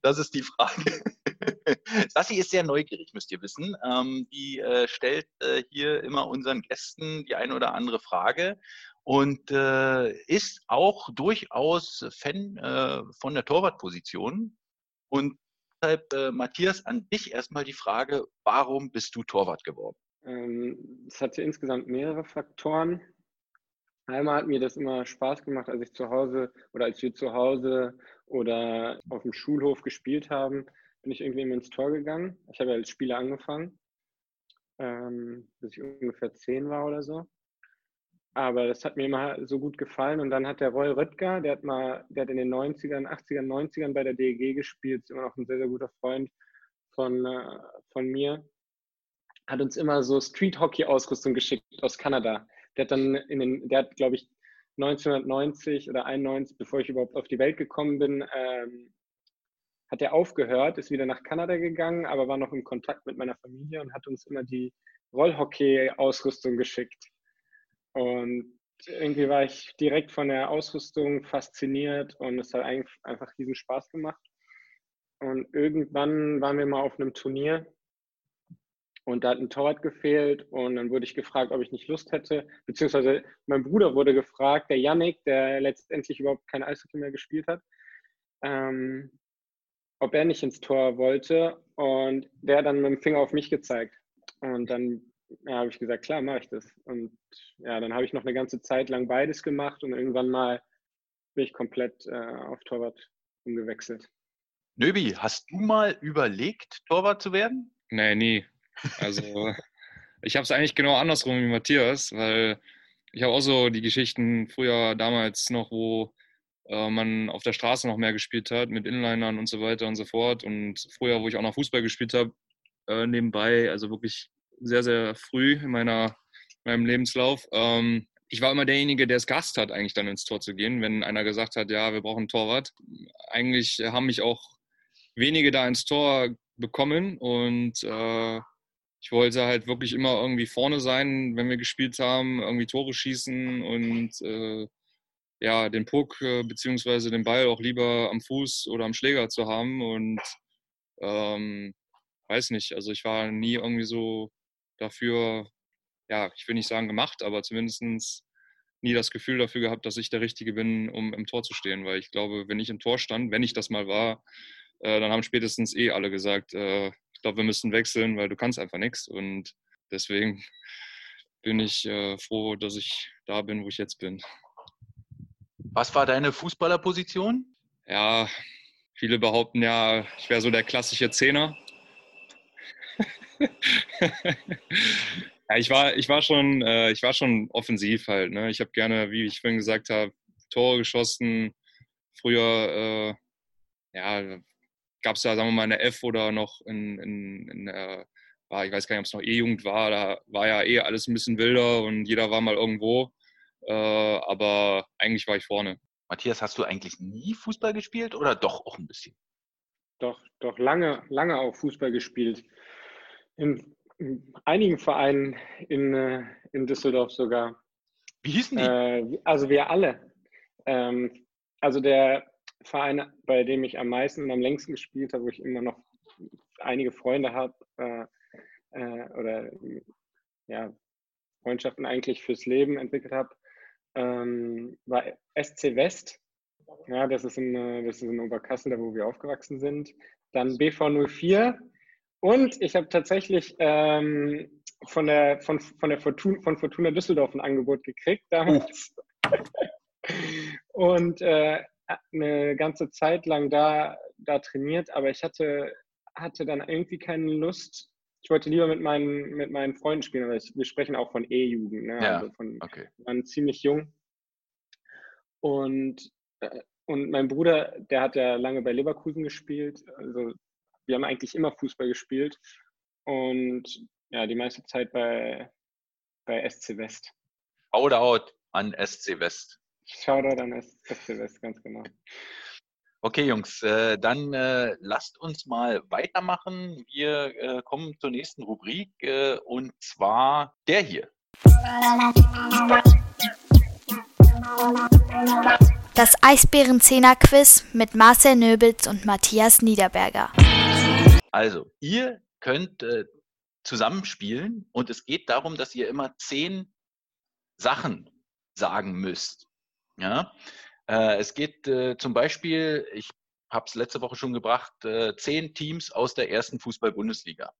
Speaker 3: Das ist die Frage. Sassi ist sehr neugierig, müsst ihr wissen. Ähm, die äh, stellt äh, hier immer unseren Gästen die eine oder andere Frage und äh, ist auch durchaus Fan äh, von der Torwartposition. Und deshalb, äh, Matthias, an dich erstmal die Frage, warum bist du Torwart geworden?
Speaker 4: Ähm, es hatte insgesamt mehrere Faktoren. Einmal hat mir das immer Spaß gemacht, als ich zu Hause oder als wir zu Hause oder auf dem Schulhof gespielt haben, bin ich irgendwie immer ins Tor gegangen. Ich habe ja als Spieler angefangen, ähm, bis ich ungefähr zehn war oder so. Aber das hat mir immer so gut gefallen. Und dann hat der Roy Röttger, der hat mal, der hat in den 90ern, 80ern, 90ern bei der DEG gespielt, ist immer noch ein sehr, sehr guter Freund von, äh, von mir, hat uns immer so Street-Hockey-Ausrüstung geschickt aus Kanada. Der hat dann in den, der hat, glaube ich, 1990 oder 91, bevor ich überhaupt auf die Welt gekommen bin, ähm, hat er aufgehört, ist wieder nach Kanada gegangen, aber war noch in Kontakt mit meiner Familie und hat uns immer die Rollhockey-Ausrüstung geschickt. Und irgendwie war ich direkt von der Ausrüstung fasziniert und es hat einfach riesen Spaß gemacht. Und irgendwann waren wir mal auf einem Turnier und da hat ein Torwart gefehlt und dann wurde ich gefragt, ob ich nicht Lust hätte, beziehungsweise mein Bruder wurde gefragt, der Yannick, der letztendlich überhaupt kein Eishockey mehr gespielt hat, ähm, ob er nicht ins Tor wollte und der hat dann mit dem Finger auf mich gezeigt. Und dann ja, habe ich gesagt, klar, mache ich das. Und ja, dann habe ich noch eine ganze Zeit lang beides gemacht und irgendwann mal bin ich komplett äh, auf Torwart umgewechselt.
Speaker 3: Nöbi, hast du mal überlegt, Torwart zu werden?
Speaker 5: Nee, nie. Also ich habe es eigentlich genau andersrum wie Matthias, weil ich habe auch so die Geschichten früher damals noch, wo äh, man auf der Straße noch mehr gespielt hat mit Inlinern und so weiter und so fort. Und früher, wo ich auch noch Fußball gespielt habe, äh, nebenbei, also wirklich sehr, sehr früh in meiner, meinem Lebenslauf. Ähm, ich war immer derjenige, der es Gast hat, eigentlich dann ins Tor zu gehen, wenn einer gesagt hat, ja, wir brauchen einen Torwart. Eigentlich haben mich auch wenige da ins Tor bekommen und äh, ich wollte halt wirklich immer irgendwie vorne sein, wenn wir gespielt haben, irgendwie Tore schießen und äh, ja, den Puck äh, bzw. den Ball auch lieber am Fuß oder am Schläger zu haben und ähm, weiß nicht, also ich war nie irgendwie so dafür, ja, ich will nicht sagen gemacht, aber zumindest nie das Gefühl dafür gehabt, dass ich der Richtige bin, um im Tor zu stehen, weil ich glaube, wenn ich im Tor stand, wenn ich das mal war, äh, dann haben spätestens eh alle gesagt, äh, ich glaube, wir müssen wechseln, weil du kannst einfach nichts. Und deswegen bin ich äh, froh, dass ich da bin, wo ich jetzt bin.
Speaker 3: Was war deine Fußballerposition?
Speaker 5: Ja, viele behaupten ja, ich wäre so der klassische Zehner. ja, ich war, ich war schon, äh, ich war schon offensiv halt. Ne? Ich habe gerne, wie ich vorhin gesagt habe, Tore geschossen. Früher, äh, ja, gab es ja, sagen wir mal, eine F oder noch in, in, in der, war, ich weiß gar nicht, ob es noch E-Jugend war, da war ja eh alles ein bisschen wilder und jeder war mal irgendwo. Äh, aber eigentlich war ich vorne.
Speaker 3: Matthias, hast du eigentlich nie Fußball gespielt oder doch auch ein bisschen?
Speaker 4: Doch, doch lange, lange auch Fußball gespielt. In, in einigen Vereinen in, äh, in Düsseldorf sogar.
Speaker 3: Wie hießen die?
Speaker 4: Äh, also wir alle. Ähm, also der Verein, bei dem ich am meisten und am längsten gespielt habe, wo ich immer noch einige Freunde habe äh, äh, oder ja, Freundschaften eigentlich fürs Leben entwickelt habe, ähm, war SC West. Ja, das ist, in, äh, das ist in Oberkassel, da wo wir aufgewachsen sind. Dann BV 04. Und ich habe tatsächlich ähm, von, der, von, von, der Fortuna, von Fortuna Düsseldorf ein Angebot gekriegt damals. Und äh, eine ganze Zeit lang da, da trainiert, aber ich hatte, hatte dann irgendwie keine Lust. Ich wollte lieber mit meinen, mit meinen Freunden spielen, aber ich, wir sprechen auch von E-Jugend, ne?
Speaker 3: Ja,
Speaker 4: also von,
Speaker 3: okay.
Speaker 4: waren ziemlich jung. Und, äh, und mein Bruder, der hat ja lange bei Leverkusen gespielt. Also wir haben eigentlich immer Fußball gespielt und ja, die meiste Zeit bei, bei SC West.
Speaker 3: Shoutout an SC West.
Speaker 4: Shoutout an SC West, ganz genau.
Speaker 3: Okay, Jungs, äh, dann äh, lasst uns mal weitermachen. Wir äh, kommen zur nächsten Rubrik und zwar der hier.
Speaker 2: Das Eisbärenzehner-Quiz mit Marcel Nöbels und Matthias Niederberger.
Speaker 3: Also, ihr könnt äh, zusammenspielen und es geht darum, dass ihr immer zehn Sachen sagen müsst. Ja, äh, es geht äh, zum Beispiel, ich habe es letzte Woche schon gebracht, äh, zehn Teams aus der ersten Fußball-Bundesliga.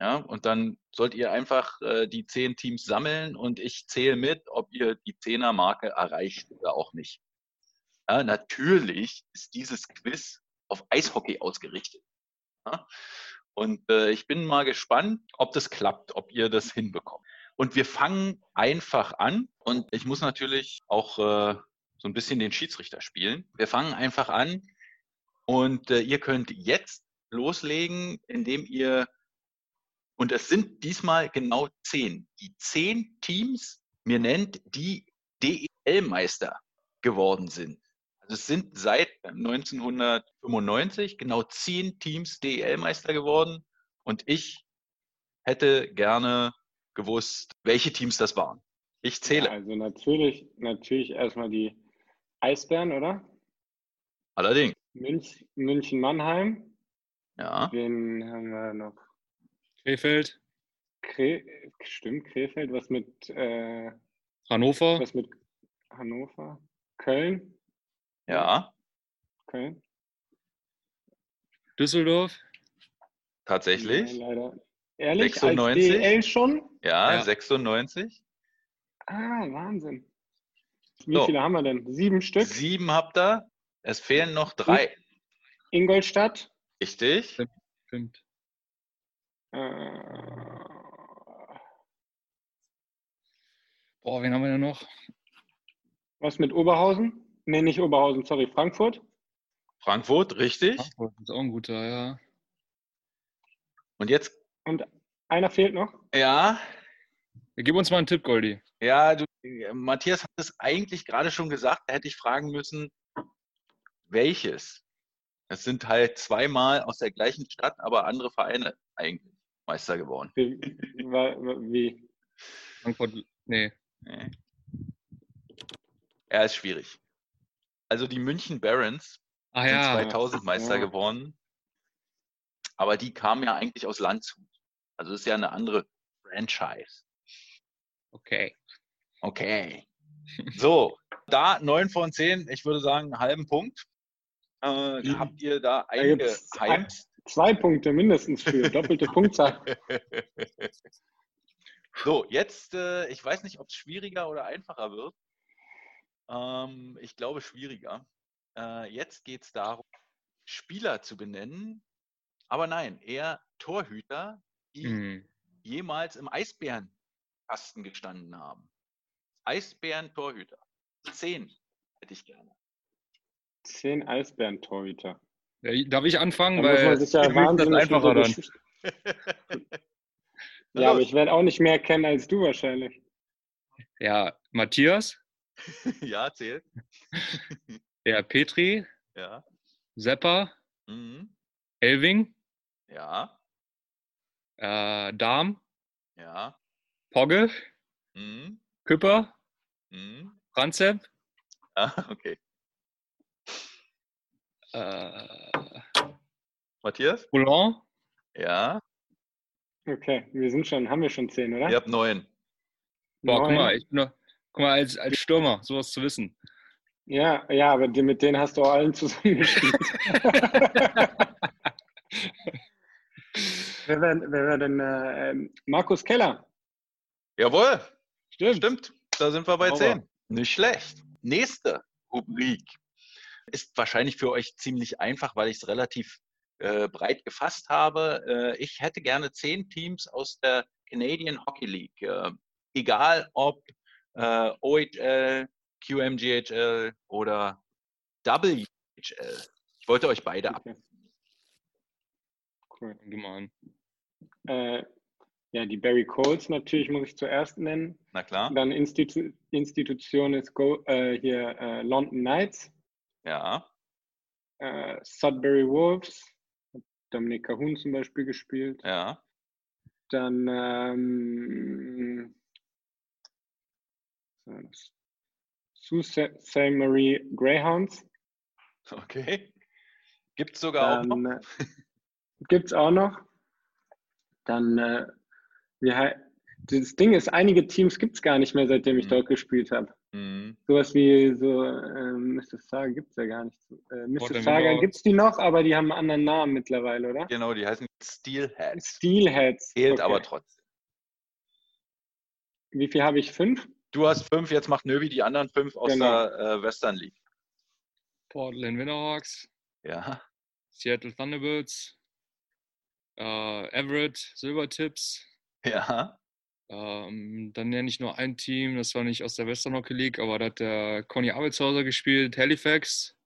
Speaker 3: Ja, und dann sollt ihr einfach äh, die zehn Teams sammeln und ich zähle mit, ob ihr die Zehner-Marke erreicht oder auch nicht. Ja, natürlich ist dieses Quiz auf Eishockey ausgerichtet. Und äh, ich bin mal gespannt, ob das klappt, ob ihr das hinbekommt. Und wir fangen einfach an. Und ich muss natürlich auch äh, so ein bisschen den Schiedsrichter spielen. Wir fangen einfach an. Und äh, ihr könnt jetzt loslegen, indem ihr und es sind diesmal genau zehn. Die zehn Teams mir nennt, die DEL-Meister geworden sind. Also es sind seit 1995 genau zehn Teams DEL-Meister geworden. Und ich hätte gerne gewusst, welche Teams das waren. Ich zähle. Ja,
Speaker 4: also natürlich, natürlich erstmal die Eisbären, oder?
Speaker 3: Allerdings.
Speaker 4: Münch, München-Mannheim.
Speaker 3: Ja.
Speaker 4: Wen haben wir noch?
Speaker 5: Krefeld.
Speaker 4: Kre stimmt, Krefeld. Was mit äh,
Speaker 5: Hannover?
Speaker 4: Was mit Hannover? Köln?
Speaker 3: Ja.
Speaker 4: Köln.
Speaker 5: Düsseldorf?
Speaker 3: Tatsächlich.
Speaker 4: Ja, leider. Ehrlich?
Speaker 3: 96?
Speaker 4: Als DL schon?
Speaker 3: Ja,
Speaker 5: Ja.
Speaker 3: 96.
Speaker 4: Ah, Wahnsinn. Wie
Speaker 3: So.
Speaker 4: viele haben wir denn? Sieben Stück?
Speaker 3: Sieben habt ihr. Es fehlen noch drei.
Speaker 4: Ingolstadt?
Speaker 3: Richtig?
Speaker 5: Stimmt.
Speaker 4: Äh,
Speaker 5: Boah, wen haben wir denn noch?
Speaker 4: was mit Oberhausen? Nee, nicht Oberhausen, sorry, Frankfurt.
Speaker 3: Frankfurt, richtig.
Speaker 5: Frankfurt ist auch ein guter, ja.
Speaker 3: Und jetzt,
Speaker 4: Und einer fehlt noch.
Speaker 3: ja,
Speaker 5: Gib uns mal einen Tipp, Goldi.
Speaker 3: ja, du, Matthias hat es eigentlich gerade schon gesagt, da hätte ich fragen müssen, welches? Es sind halt zweimal aus der gleichen Stadt, aber andere Vereine eigentlich Meister geworden.
Speaker 4: Wie? wie?
Speaker 5: Frankfurt, nee.
Speaker 3: Nee. Er ist schwierig. Also die München Barons
Speaker 5: Ah
Speaker 3: sind
Speaker 5: ja,
Speaker 3: 2000 Meister
Speaker 4: Ja.
Speaker 3: geworden. Aber die kamen ja eigentlich aus Landshut. Also das ist ja eine andere Franchise.
Speaker 5: okay.
Speaker 3: Okay. So, da 9 von 10, ich würde sagen, einen halben Punkt. Äh,
Speaker 4: Mhm.
Speaker 3: habt ihr da eingeheimst?
Speaker 4: Zwei Punkte mindestens für doppelte Punktzahl.
Speaker 3: so, jetzt, äh, ich weiß nicht, ob es schwieriger oder einfacher wird. Ähm, ich glaube schwieriger. Äh, jetzt geht es darum, Spieler zu benennen, aber nein, eher Torhüter, die
Speaker 5: Hm.
Speaker 3: jemals im Eisbärenkasten gestanden haben. Eisbären-Torhüter. Zehn hätte ich gerne.
Speaker 4: Zehn Eisbären-Torhüter.
Speaker 5: Ja, Darf ich anfangen?
Speaker 4: Da muss man
Speaker 5: Weil
Speaker 4: sich ja wahnsinnig
Speaker 5: einfacher dann.
Speaker 4: Ja, aber ich werde auch nicht mehr kennen als du wahrscheinlich.
Speaker 5: Ja, Matthias,
Speaker 3: ja, zählt.
Speaker 5: der Petri,
Speaker 3: Ja.
Speaker 5: Sepper,
Speaker 3: Mhm.
Speaker 5: Elving,
Speaker 3: Ja.
Speaker 5: äh, Darm,
Speaker 3: Ja.
Speaker 5: Pogge,
Speaker 3: Mhm.
Speaker 5: Küpper,
Speaker 3: Mhm.
Speaker 5: Franzep,
Speaker 3: Ah, okay.
Speaker 5: äh,
Speaker 3: Matthias?
Speaker 5: Boulan,
Speaker 3: Ja.
Speaker 4: Okay, wir sind schon, haben wir schon zehn, oder?
Speaker 3: Ihr habt neun.
Speaker 5: Boah, guck
Speaker 4: Neun.
Speaker 5: mal, ich bin noch, guck mal, als, als Stürmer, sowas zu wissen.
Speaker 4: Ja, ja, aber die, mit denen hast du auch allen zusammengespielt. wer wäre wer wär denn äh, Markus Keller?
Speaker 3: Jawohl.
Speaker 4: Stimmt.
Speaker 3: Stimmt. Da sind wir bei
Speaker 4: Sauber.
Speaker 3: zehn. Nicht schlecht. Nächste Rubrik ist wahrscheinlich für euch ziemlich einfach, weil ich es relativ äh, breit gefasst habe. Äh, ich hätte gerne zehn Teams aus der Canadian Hockey League. Äh, egal ob äh, OHL, QMGHL oder WHL. Ich wollte euch beide ab.
Speaker 4: Okay. Cool.
Speaker 5: Du mal an.
Speaker 4: Äh, ja, die Barry Coles natürlich muss ich zuerst nennen.
Speaker 3: Na klar.
Speaker 4: Dann Institu Institution ist Go äh, hier äh, London Knights,
Speaker 3: Ja.
Speaker 4: äh, Sudbury Wolves, Dominik Cahun zum Beispiel gespielt.
Speaker 3: Ja.
Speaker 4: Dann ähm? Sault Ste. Marie Greyhounds.
Speaker 3: Okay. Gibt es sogar auch noch.
Speaker 4: Dann äh, gibt es auch noch. Dann, äh, wie das Ding ist, einige Teams gibt es gar nicht mehr, seitdem ich
Speaker 3: Mhm.
Speaker 4: dort gespielt habe.
Speaker 3: Mhm.
Speaker 4: Sowas wie so äh, Mississauga gibt es ja gar nicht. Äh, Mississauga gibt es die noch, aber die haben einen anderen Namen mittlerweile, oder?
Speaker 3: Genau, die heißen Steelheads.
Speaker 4: Steelheads.
Speaker 3: Fehlt
Speaker 4: okay.
Speaker 3: aber trotzdem.
Speaker 4: Wie viel habe ich? Fünf?
Speaker 3: Du hast fünf, jetzt macht Nöbi die anderen fünf aus
Speaker 4: Genau.
Speaker 3: der äh, Western League.
Speaker 5: Portland Winterhawks,
Speaker 3: Ja.
Speaker 5: Seattle Thunderbirds, äh, Everett Silvertips.
Speaker 3: Ja.
Speaker 5: Ähm, dann nenne ich nur ein Team, das war nicht aus der Western Hockey League, aber da hat der Conny Arbeitshauser gespielt, Halifax,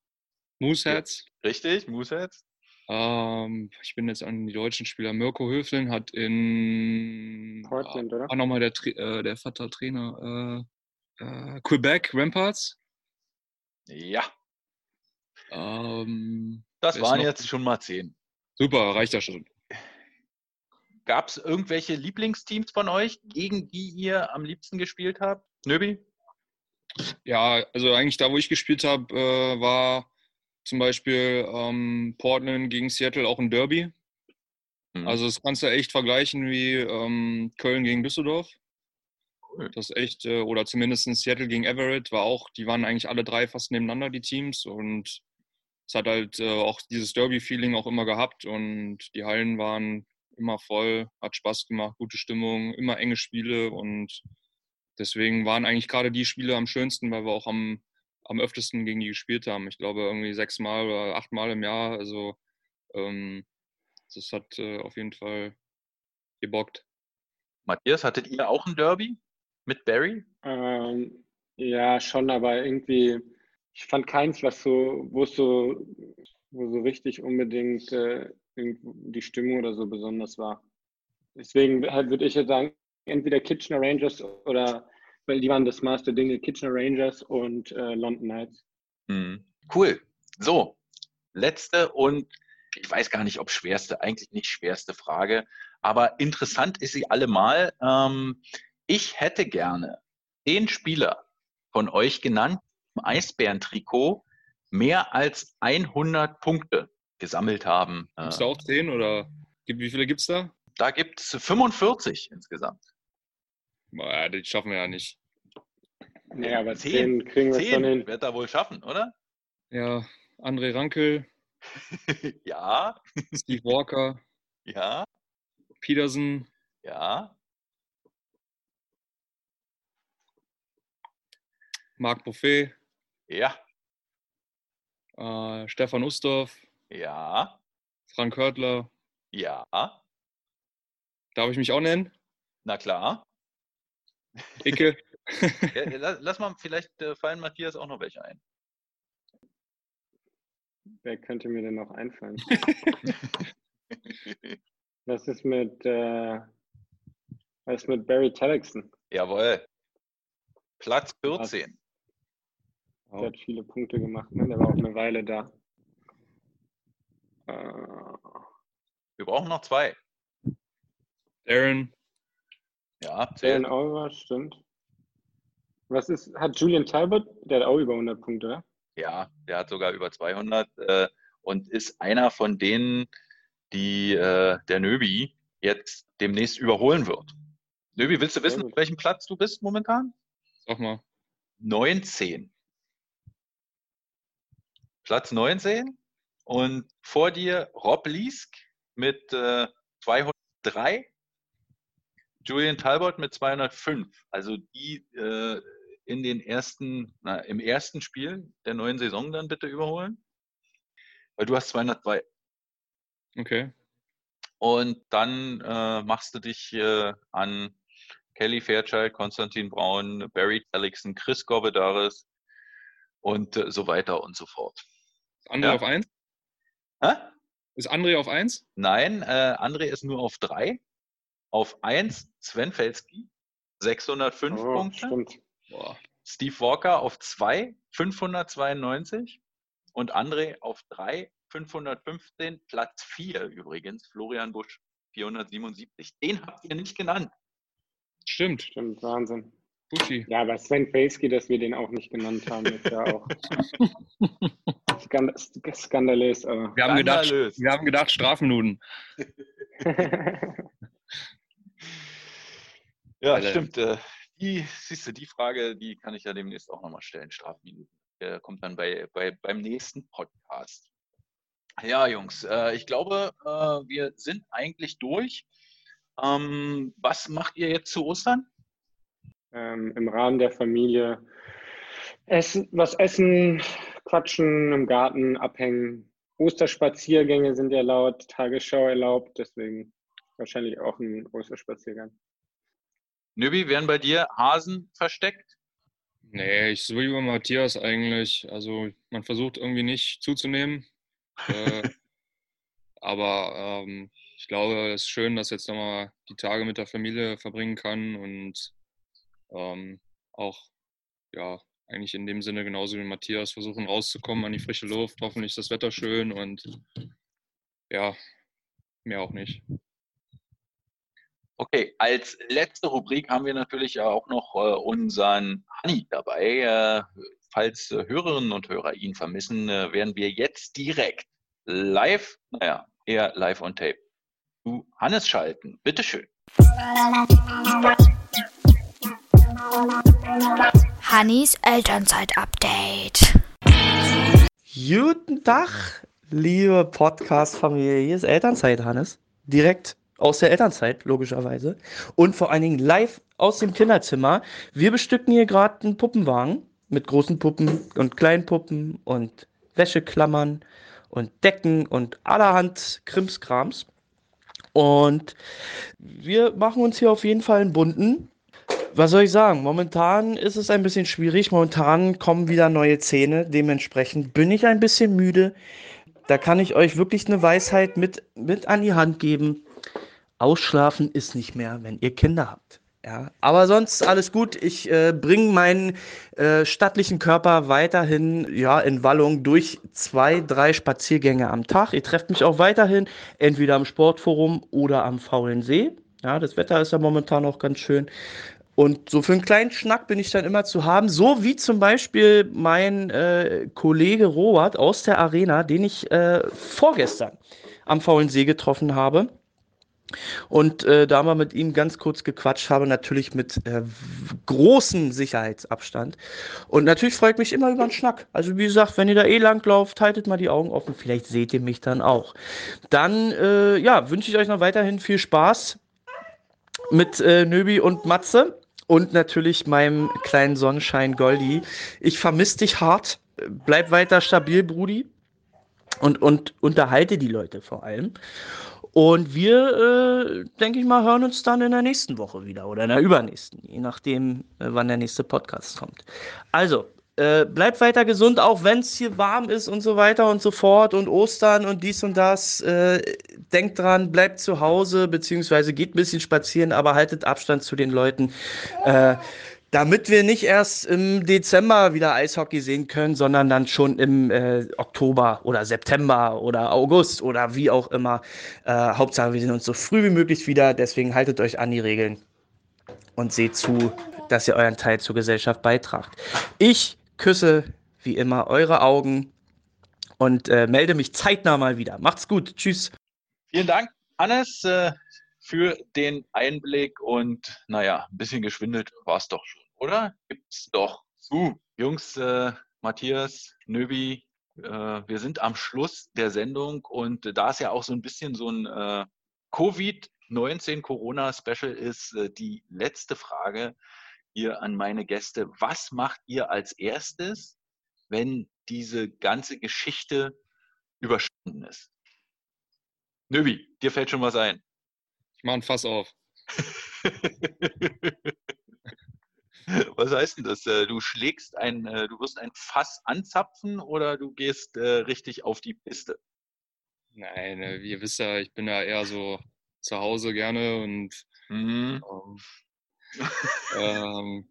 Speaker 5: Mooseheads.
Speaker 3: Richtig, Mooseheads.
Speaker 5: Ähm, ich bin jetzt an die deutschen Spieler. Mirko Höflin hat in
Speaker 4: Portland, oder?
Speaker 5: Auch nochmal der, äh, der Vater Trainer äh, äh, Quebec Ramparts.
Speaker 3: Ja,
Speaker 5: Ähm,
Speaker 3: das waren jetzt schon mal zehn.
Speaker 5: super, reicht ja schon.
Speaker 3: Gab es irgendwelche Lieblingsteams von euch, gegen die ihr am liebsten gespielt habt? Nöbi?
Speaker 5: Ja, also eigentlich da, wo ich gespielt habe, äh, war zum Beispiel ähm, Portland gegen Seattle auch ein Derby.
Speaker 3: Mhm.
Speaker 5: Also das kannst du echt vergleichen wie ähm, Köln gegen Düsseldorf.
Speaker 3: Cool.
Speaker 5: Das ist echt, äh, oder zumindest Seattle gegen Everett war auch, die waren eigentlich alle drei fast nebeneinander, die Teams. Und es hat halt äh, auch dieses Derby-Feeling auch immer gehabt und die Hallen waren immer voll, hat Spaß gemacht, gute Stimmung, immer enge Spiele und deswegen waren eigentlich gerade die Spiele am schönsten, weil wir auch am, am öftesten gegen die gespielt haben. Ich glaube irgendwie sechsmal oder achtmal im Jahr. Also ähm, das hat äh, auf jeden Fall gebockt.
Speaker 3: Matthias, hattet ihr auch ein Derby mit Barry?
Speaker 4: Ähm, ja, schon, aber irgendwie, ich fand keins, was so, wo es so, wo so richtig unbedingt äh, die Stimmung oder so besonders war. Deswegen halt würde ich jetzt sagen, entweder Kitchener Rangers oder, weil die waren das Maß der Dinge, Kitchener Rangers und äh, London Knights.
Speaker 3: Mhm. Cool. So, letzte und ich weiß gar nicht, ob schwerste, eigentlich nicht schwerste Frage, aber interessant ist sie allemal. Ähm, ich hätte gerne den Spieler von euch genannt, im Eisbären-Trikot, mehr als 100 Punkte gesammelt haben. Äh,
Speaker 5: Gibt's da auch 10 oder gibt- wie viele gibt es da?
Speaker 3: da gibt es 45 insgesamt.
Speaker 5: Boah, die schaffen wir ja nicht.
Speaker 4: Nee, aber
Speaker 3: Zehn.
Speaker 4: zehn kriegen wir schon hin.
Speaker 3: wird er wohl schaffen, oder?
Speaker 5: Ja, André Rankel,
Speaker 3: ja,
Speaker 5: Steve Walker,
Speaker 3: ja,
Speaker 5: Peterson,
Speaker 3: ja.
Speaker 5: Marc Buffet,
Speaker 3: Ja,
Speaker 5: äh, Stefan Ustorf,
Speaker 3: ja,
Speaker 5: Frank Hörtler.
Speaker 3: ja.
Speaker 5: Darf ich mich auch nennen?
Speaker 3: Na klar.
Speaker 5: Icke.
Speaker 3: Ja, lass, lass mal, vielleicht äh, fallen Matthias auch noch welche ein.
Speaker 4: Wer könnte mir denn noch einfallen? Was ist mit, äh, was ist mit Barry Telexon?
Speaker 3: Jawohl. Platz 14.
Speaker 4: Der hat viele Punkte gemacht, ne? Der war auch eine Weile da. Äh,
Speaker 3: Wir brauchen noch zwei.
Speaker 5: Darren.
Speaker 3: Ja,
Speaker 4: Darren
Speaker 3: zählt.
Speaker 4: Oliver, stimmt. Was ist, hat Julian Talbot? Der hat auch über 100 Punkte, oder?
Speaker 3: Ja, der hat sogar über 200 äh, und ist einer von denen, die äh, der Nöbi jetzt demnächst überholen wird. Nöbi, willst du wissen, auf welchem Platz du bist momentan?
Speaker 5: Sag mal.
Speaker 3: 19. Platz 19. Und vor dir Rob Liesk mit äh, 203. Julian Talbot mit 205. Also die äh, in den ersten, na, im ersten Spiel der neuen Saison dann bitte überholen. Weil du hast 202.
Speaker 5: Okay.
Speaker 3: Und dann äh, machst du dich äh, an Kelly Fairchild, Konstantin Braun, Barry Telixon, Chris Gorbedaris und äh, so weiter und so fort.
Speaker 5: Ist André
Speaker 3: Ja.
Speaker 5: auf 1?
Speaker 3: Hä?
Speaker 5: Ist André auf 1?
Speaker 3: Nein, äh, André ist nur auf drei. Auf eins Sven Felski, 605
Speaker 4: Oh,
Speaker 3: Punkte.
Speaker 4: stimmt.
Speaker 5: Boah.
Speaker 3: Steve Walker auf zwei, 592. Und André auf drei, 515. Platz vier übrigens, Florian Busch, 477. Den habt ihr nicht genannt.
Speaker 5: Stimmt.
Speaker 4: Stimmt, Wahnsinn.
Speaker 5: Buschi.
Speaker 4: Ja, aber Sven Felski, dass wir den auch nicht genannt haben, ist ja auch skand sk- skandalös. Aber.
Speaker 5: Wir haben, gedacht,
Speaker 3: Skandalös.
Speaker 5: wir haben gedacht, Strafminuten.
Speaker 3: Ja,
Speaker 5: Alter.
Speaker 3: stimmt. Äh, Die, siehst du, die Frage, die kann ich ja demnächst auch nochmal stellen, Strafminuten. Der kommt dann bei, bei, beim nächsten Podcast. Ja, Jungs, äh, ich glaube, äh, wir sind eigentlich durch. Ähm, was macht ihr jetzt zu Ostern?
Speaker 4: Ähm, Im Rahmen der Familie essen, was essen, quatschen, im Garten abhängen. Osterspaziergänge sind erlaubt, Tagesschau erlaubt, deswegen wahrscheinlich auch ein Osterspaziergang.
Speaker 3: Nöbi, werden bei dir Hasen versteckt?
Speaker 5: Nee, ich so wie bei Matthias eigentlich. Also man versucht irgendwie nicht zuzunehmen. äh, aber ähm, ich glaube, es ist schön, dass jetzt nochmal die Tage mit der Familie verbringen kann und ähm, auch ja eigentlich in dem Sinne genauso wie Matthias versuchen rauszukommen an die frische Luft. Hoffentlich ist das Wetter schön und ja, mehr auch nicht.
Speaker 3: Okay, als letzte Rubrik haben wir natürlich auch noch äh, unseren Hanni dabei. Äh, falls äh, Hörerinnen und Hörer ihn vermissen, werden wir jetzt direkt live, naja, eher live on tape, zu Hannes schalten. Bitteschön.
Speaker 2: Hannis Elternzeit-Update.
Speaker 6: Guten Tag, liebe Podcast-Familie. Hier ist Elternzeit, Hannes. Direkt aus der Elternzeit, logischerweise. Und vor allen Dingen live aus dem Kinderzimmer. Wir bestücken hier gerade einen Puppenwagen mit großen Puppen und kleinen Puppen und Wäscheklammern und Decken und allerhand Krimskrams. Und wir machen uns hier auf jeden Fall einen bunten. Was soll ich sagen? Momentan ist es ein bisschen schwierig. Momentan kommen wieder neue Zähne. Dementsprechend bin ich ein bisschen müde. Da kann ich euch wirklich eine Weisheit mit, mit an die Hand geben. Ausschlafen ist nicht mehr, wenn ihr Kinder habt. Ja, aber sonst alles gut. Ich äh, bringe meinen äh, stattlichen Körper weiterhin ja, in Wallung durch zwei, drei Spaziergänge am Tag. Ihr trefft mich auch weiterhin entweder am Sportforum oder am Faulen See. Ja, das Wetter ist ja momentan auch ganz schön. Und so für einen kleinen Schnack bin ich dann immer zu haben, so wie zum Beispiel mein äh, Kollege Robert aus der Arena, den ich äh, vorgestern am Faulen See getroffen habe. Und äh, da wir mit ihm ganz kurz gequatscht habe, natürlich mit äh, großem Sicherheitsabstand. Und natürlich freut mich immer über einen Schnack. Also wie gesagt, wenn ihr da eh langlauft, haltet mal die Augen offen, vielleicht seht ihr mich dann auch. Dann äh, ja, wünsche ich euch noch weiterhin viel Spaß mit äh, Nöbi und Matze und natürlich meinem kleinen Sonnenschein Goldi. Ich vermisse dich hart. Bleib weiter stabil, Brudi. Und, und unterhalte die Leute vor allem. Und wir, äh, denke ich mal, hören uns dann in der nächsten Woche wieder oder in der übernächsten, je nachdem, äh, wann der nächste Podcast kommt. Also, äh, bleibt weiter gesund, auch wenn es hier warm ist und so weiter und so fort und Ostern und dies und das. Äh, denkt dran, bleibt zu Hause, beziehungsweise geht ein bisschen spazieren, aber haltet Abstand zu den Leuten. Damit wir nicht erst im Dezember wieder Eishockey sehen können, sondern dann schon im äh, Oktober oder September oder August oder wie auch immer. Äh, Hauptsache, wir sehen uns so früh wie möglich wieder. Deswegen haltet euch an die Regeln und seht zu, dass ihr euren Teil zur Gesellschaft beitragt. Ich küsse wie immer eure Augen und äh, melde mich zeitnah mal wieder. Macht's gut. Tschüss.
Speaker 3: Vielen Dank, Hannes, äh, für den Einblick und naja, ein bisschen geschwindelt war es doch schon oder? Gibt's doch zu. Jungs, äh, Matthias, Nöbi, äh, wir sind am Schluss der Sendung und da es ja auch so ein bisschen so ein äh, Covid-19 Corona-Special ist, äh, die letzte Frage hier an meine Gäste. Was macht ihr als erstes, wenn diese ganze Geschichte überstanden ist? Nöbi, dir fällt schon was ein.
Speaker 5: Ich mache ein Fass auf.
Speaker 3: Was heißt denn das? Äh, du schlägst ein, äh, du wirst ein Fass anzapfen oder du gehst äh, richtig auf die Piste?
Speaker 5: Nein, wie ihr wisst ja, ich bin ja eher so zu Hause gerne und mhm. ähm, ähm,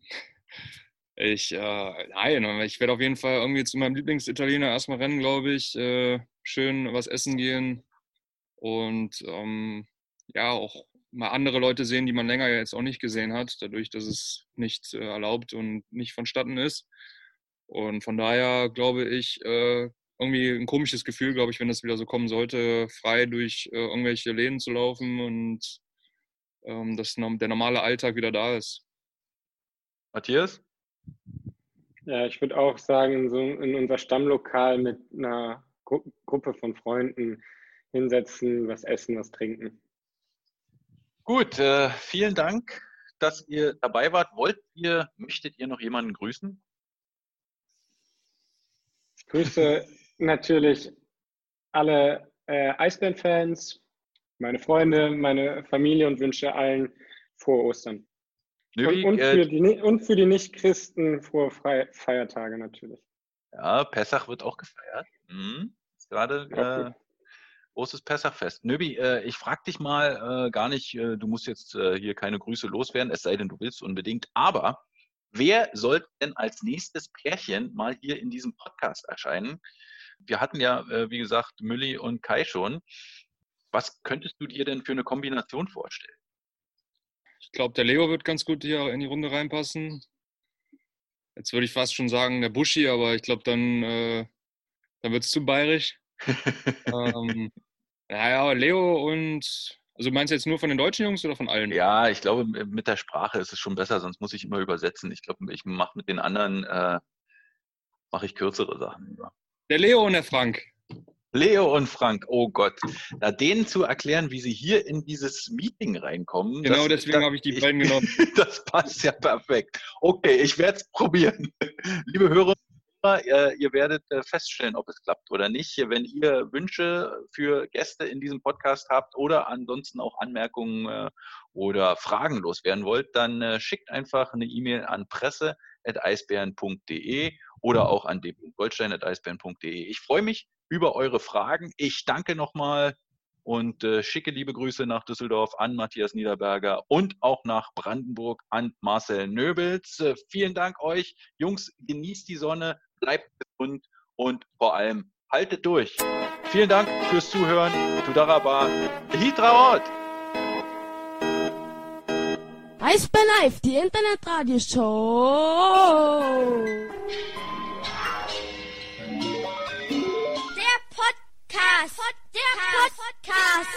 Speaker 5: ich, äh, nein, ich werde auf jeden Fall irgendwie zu meinem Lieblingsitaliener erstmal rennen, glaube ich. Äh, schön was essen gehen und ähm, ja, auch mal andere Leute sehen, die man länger jetzt auch nicht gesehen hat, dadurch, dass es nicht äh, erlaubt und nicht vonstatten ist. Und von daher glaube ich, äh, irgendwie ein komisches Gefühl, glaube ich, wenn das wieder so kommen sollte, frei durch äh, irgendwelche Läden zu laufen und ähm, dass der normale Alltag wieder da ist.
Speaker 3: Matthias?
Speaker 4: Ja, ich würde auch sagen, in, so, in unser Stammlokal mit einer Gru Gruppe von Freunden hinsetzen, was essen, was trinken.
Speaker 3: Gut, äh, vielen Dank, dass ihr dabei wart. Wollt ihr, möchtet ihr noch jemanden grüßen?
Speaker 4: Ich grüße natürlich alle äh, Eisbären-Fans, meine Freunde, meine Familie und wünsche allen frohe Ostern.
Speaker 3: Nöbi,
Speaker 4: und, und,
Speaker 3: äh,
Speaker 4: für die, und für die Nicht-Christen frohe Fre Feiertage natürlich.
Speaker 3: Ja, Pessach wird auch gefeiert. Mhm. Ist gerade großes Pessachfest. Nöbi, äh, ich frage dich mal äh, gar nicht, äh, du musst jetzt äh, hier keine Grüße loswerden, es sei denn, du willst unbedingt. Aber wer sollte denn als nächstes Pärchen mal hier in diesem Podcast erscheinen? Wir hatten ja, äh, wie gesagt, Mülli und Kai schon. Was könntest du dir denn für eine Kombination vorstellen?
Speaker 5: Ich glaube, der Leo wird ganz gut hier in die Runde reinpassen. Jetzt würde ich fast schon sagen, der Buschi, aber ich glaube, dann, äh, dann wird es zu bayerisch. Ähm, naja, Leo und. Also meinst du jetzt nur von den deutschen Jungs oder von allen?
Speaker 3: Ja, ich glaube, mit der Sprache ist es schon besser, sonst muss ich immer übersetzen. Ich glaube, ich mache mit den anderen, äh, mache ich kürzere Sachen lieber.
Speaker 5: Der Leo und der Frank.
Speaker 3: Leo und Frank, oh Gott. Na, denen zu erklären, wie sie hier in dieses Meeting reinkommen.
Speaker 5: Genau
Speaker 3: das-
Speaker 5: deswegen habe ich die beiden genommen.
Speaker 3: Das passt ja perfekt. Okay, ich werde es probieren. Liebe Hörer, ihr werdet äh, feststellen, ob es klappt oder nicht. Wenn ihr Wünsche für Gäste in diesem Podcast habt oder ansonsten auch Anmerkungen äh, oder Fragen loswerden wollt, dann äh, schickt einfach eine E-Mail an presse.eisbären.de oder auch an d.goldstein.eisbären.de. Ich freue mich über eure Fragen. Ich danke nochmal und äh, schicke liebe Grüße nach Düsseldorf an Matthias Niederberger und auch nach Brandenburg an Marcel Nöbels. Äh, vielen Dank euch. Jungs, genießt die Sonne, bleibt gesund und vor allem haltet durch. Vielen Dank fürs Zuhören. Tudaraba. Hitraot!
Speaker 7: Eisbär Live, die Internetradioshow.
Speaker 2: Der Podcast. Der Podcast.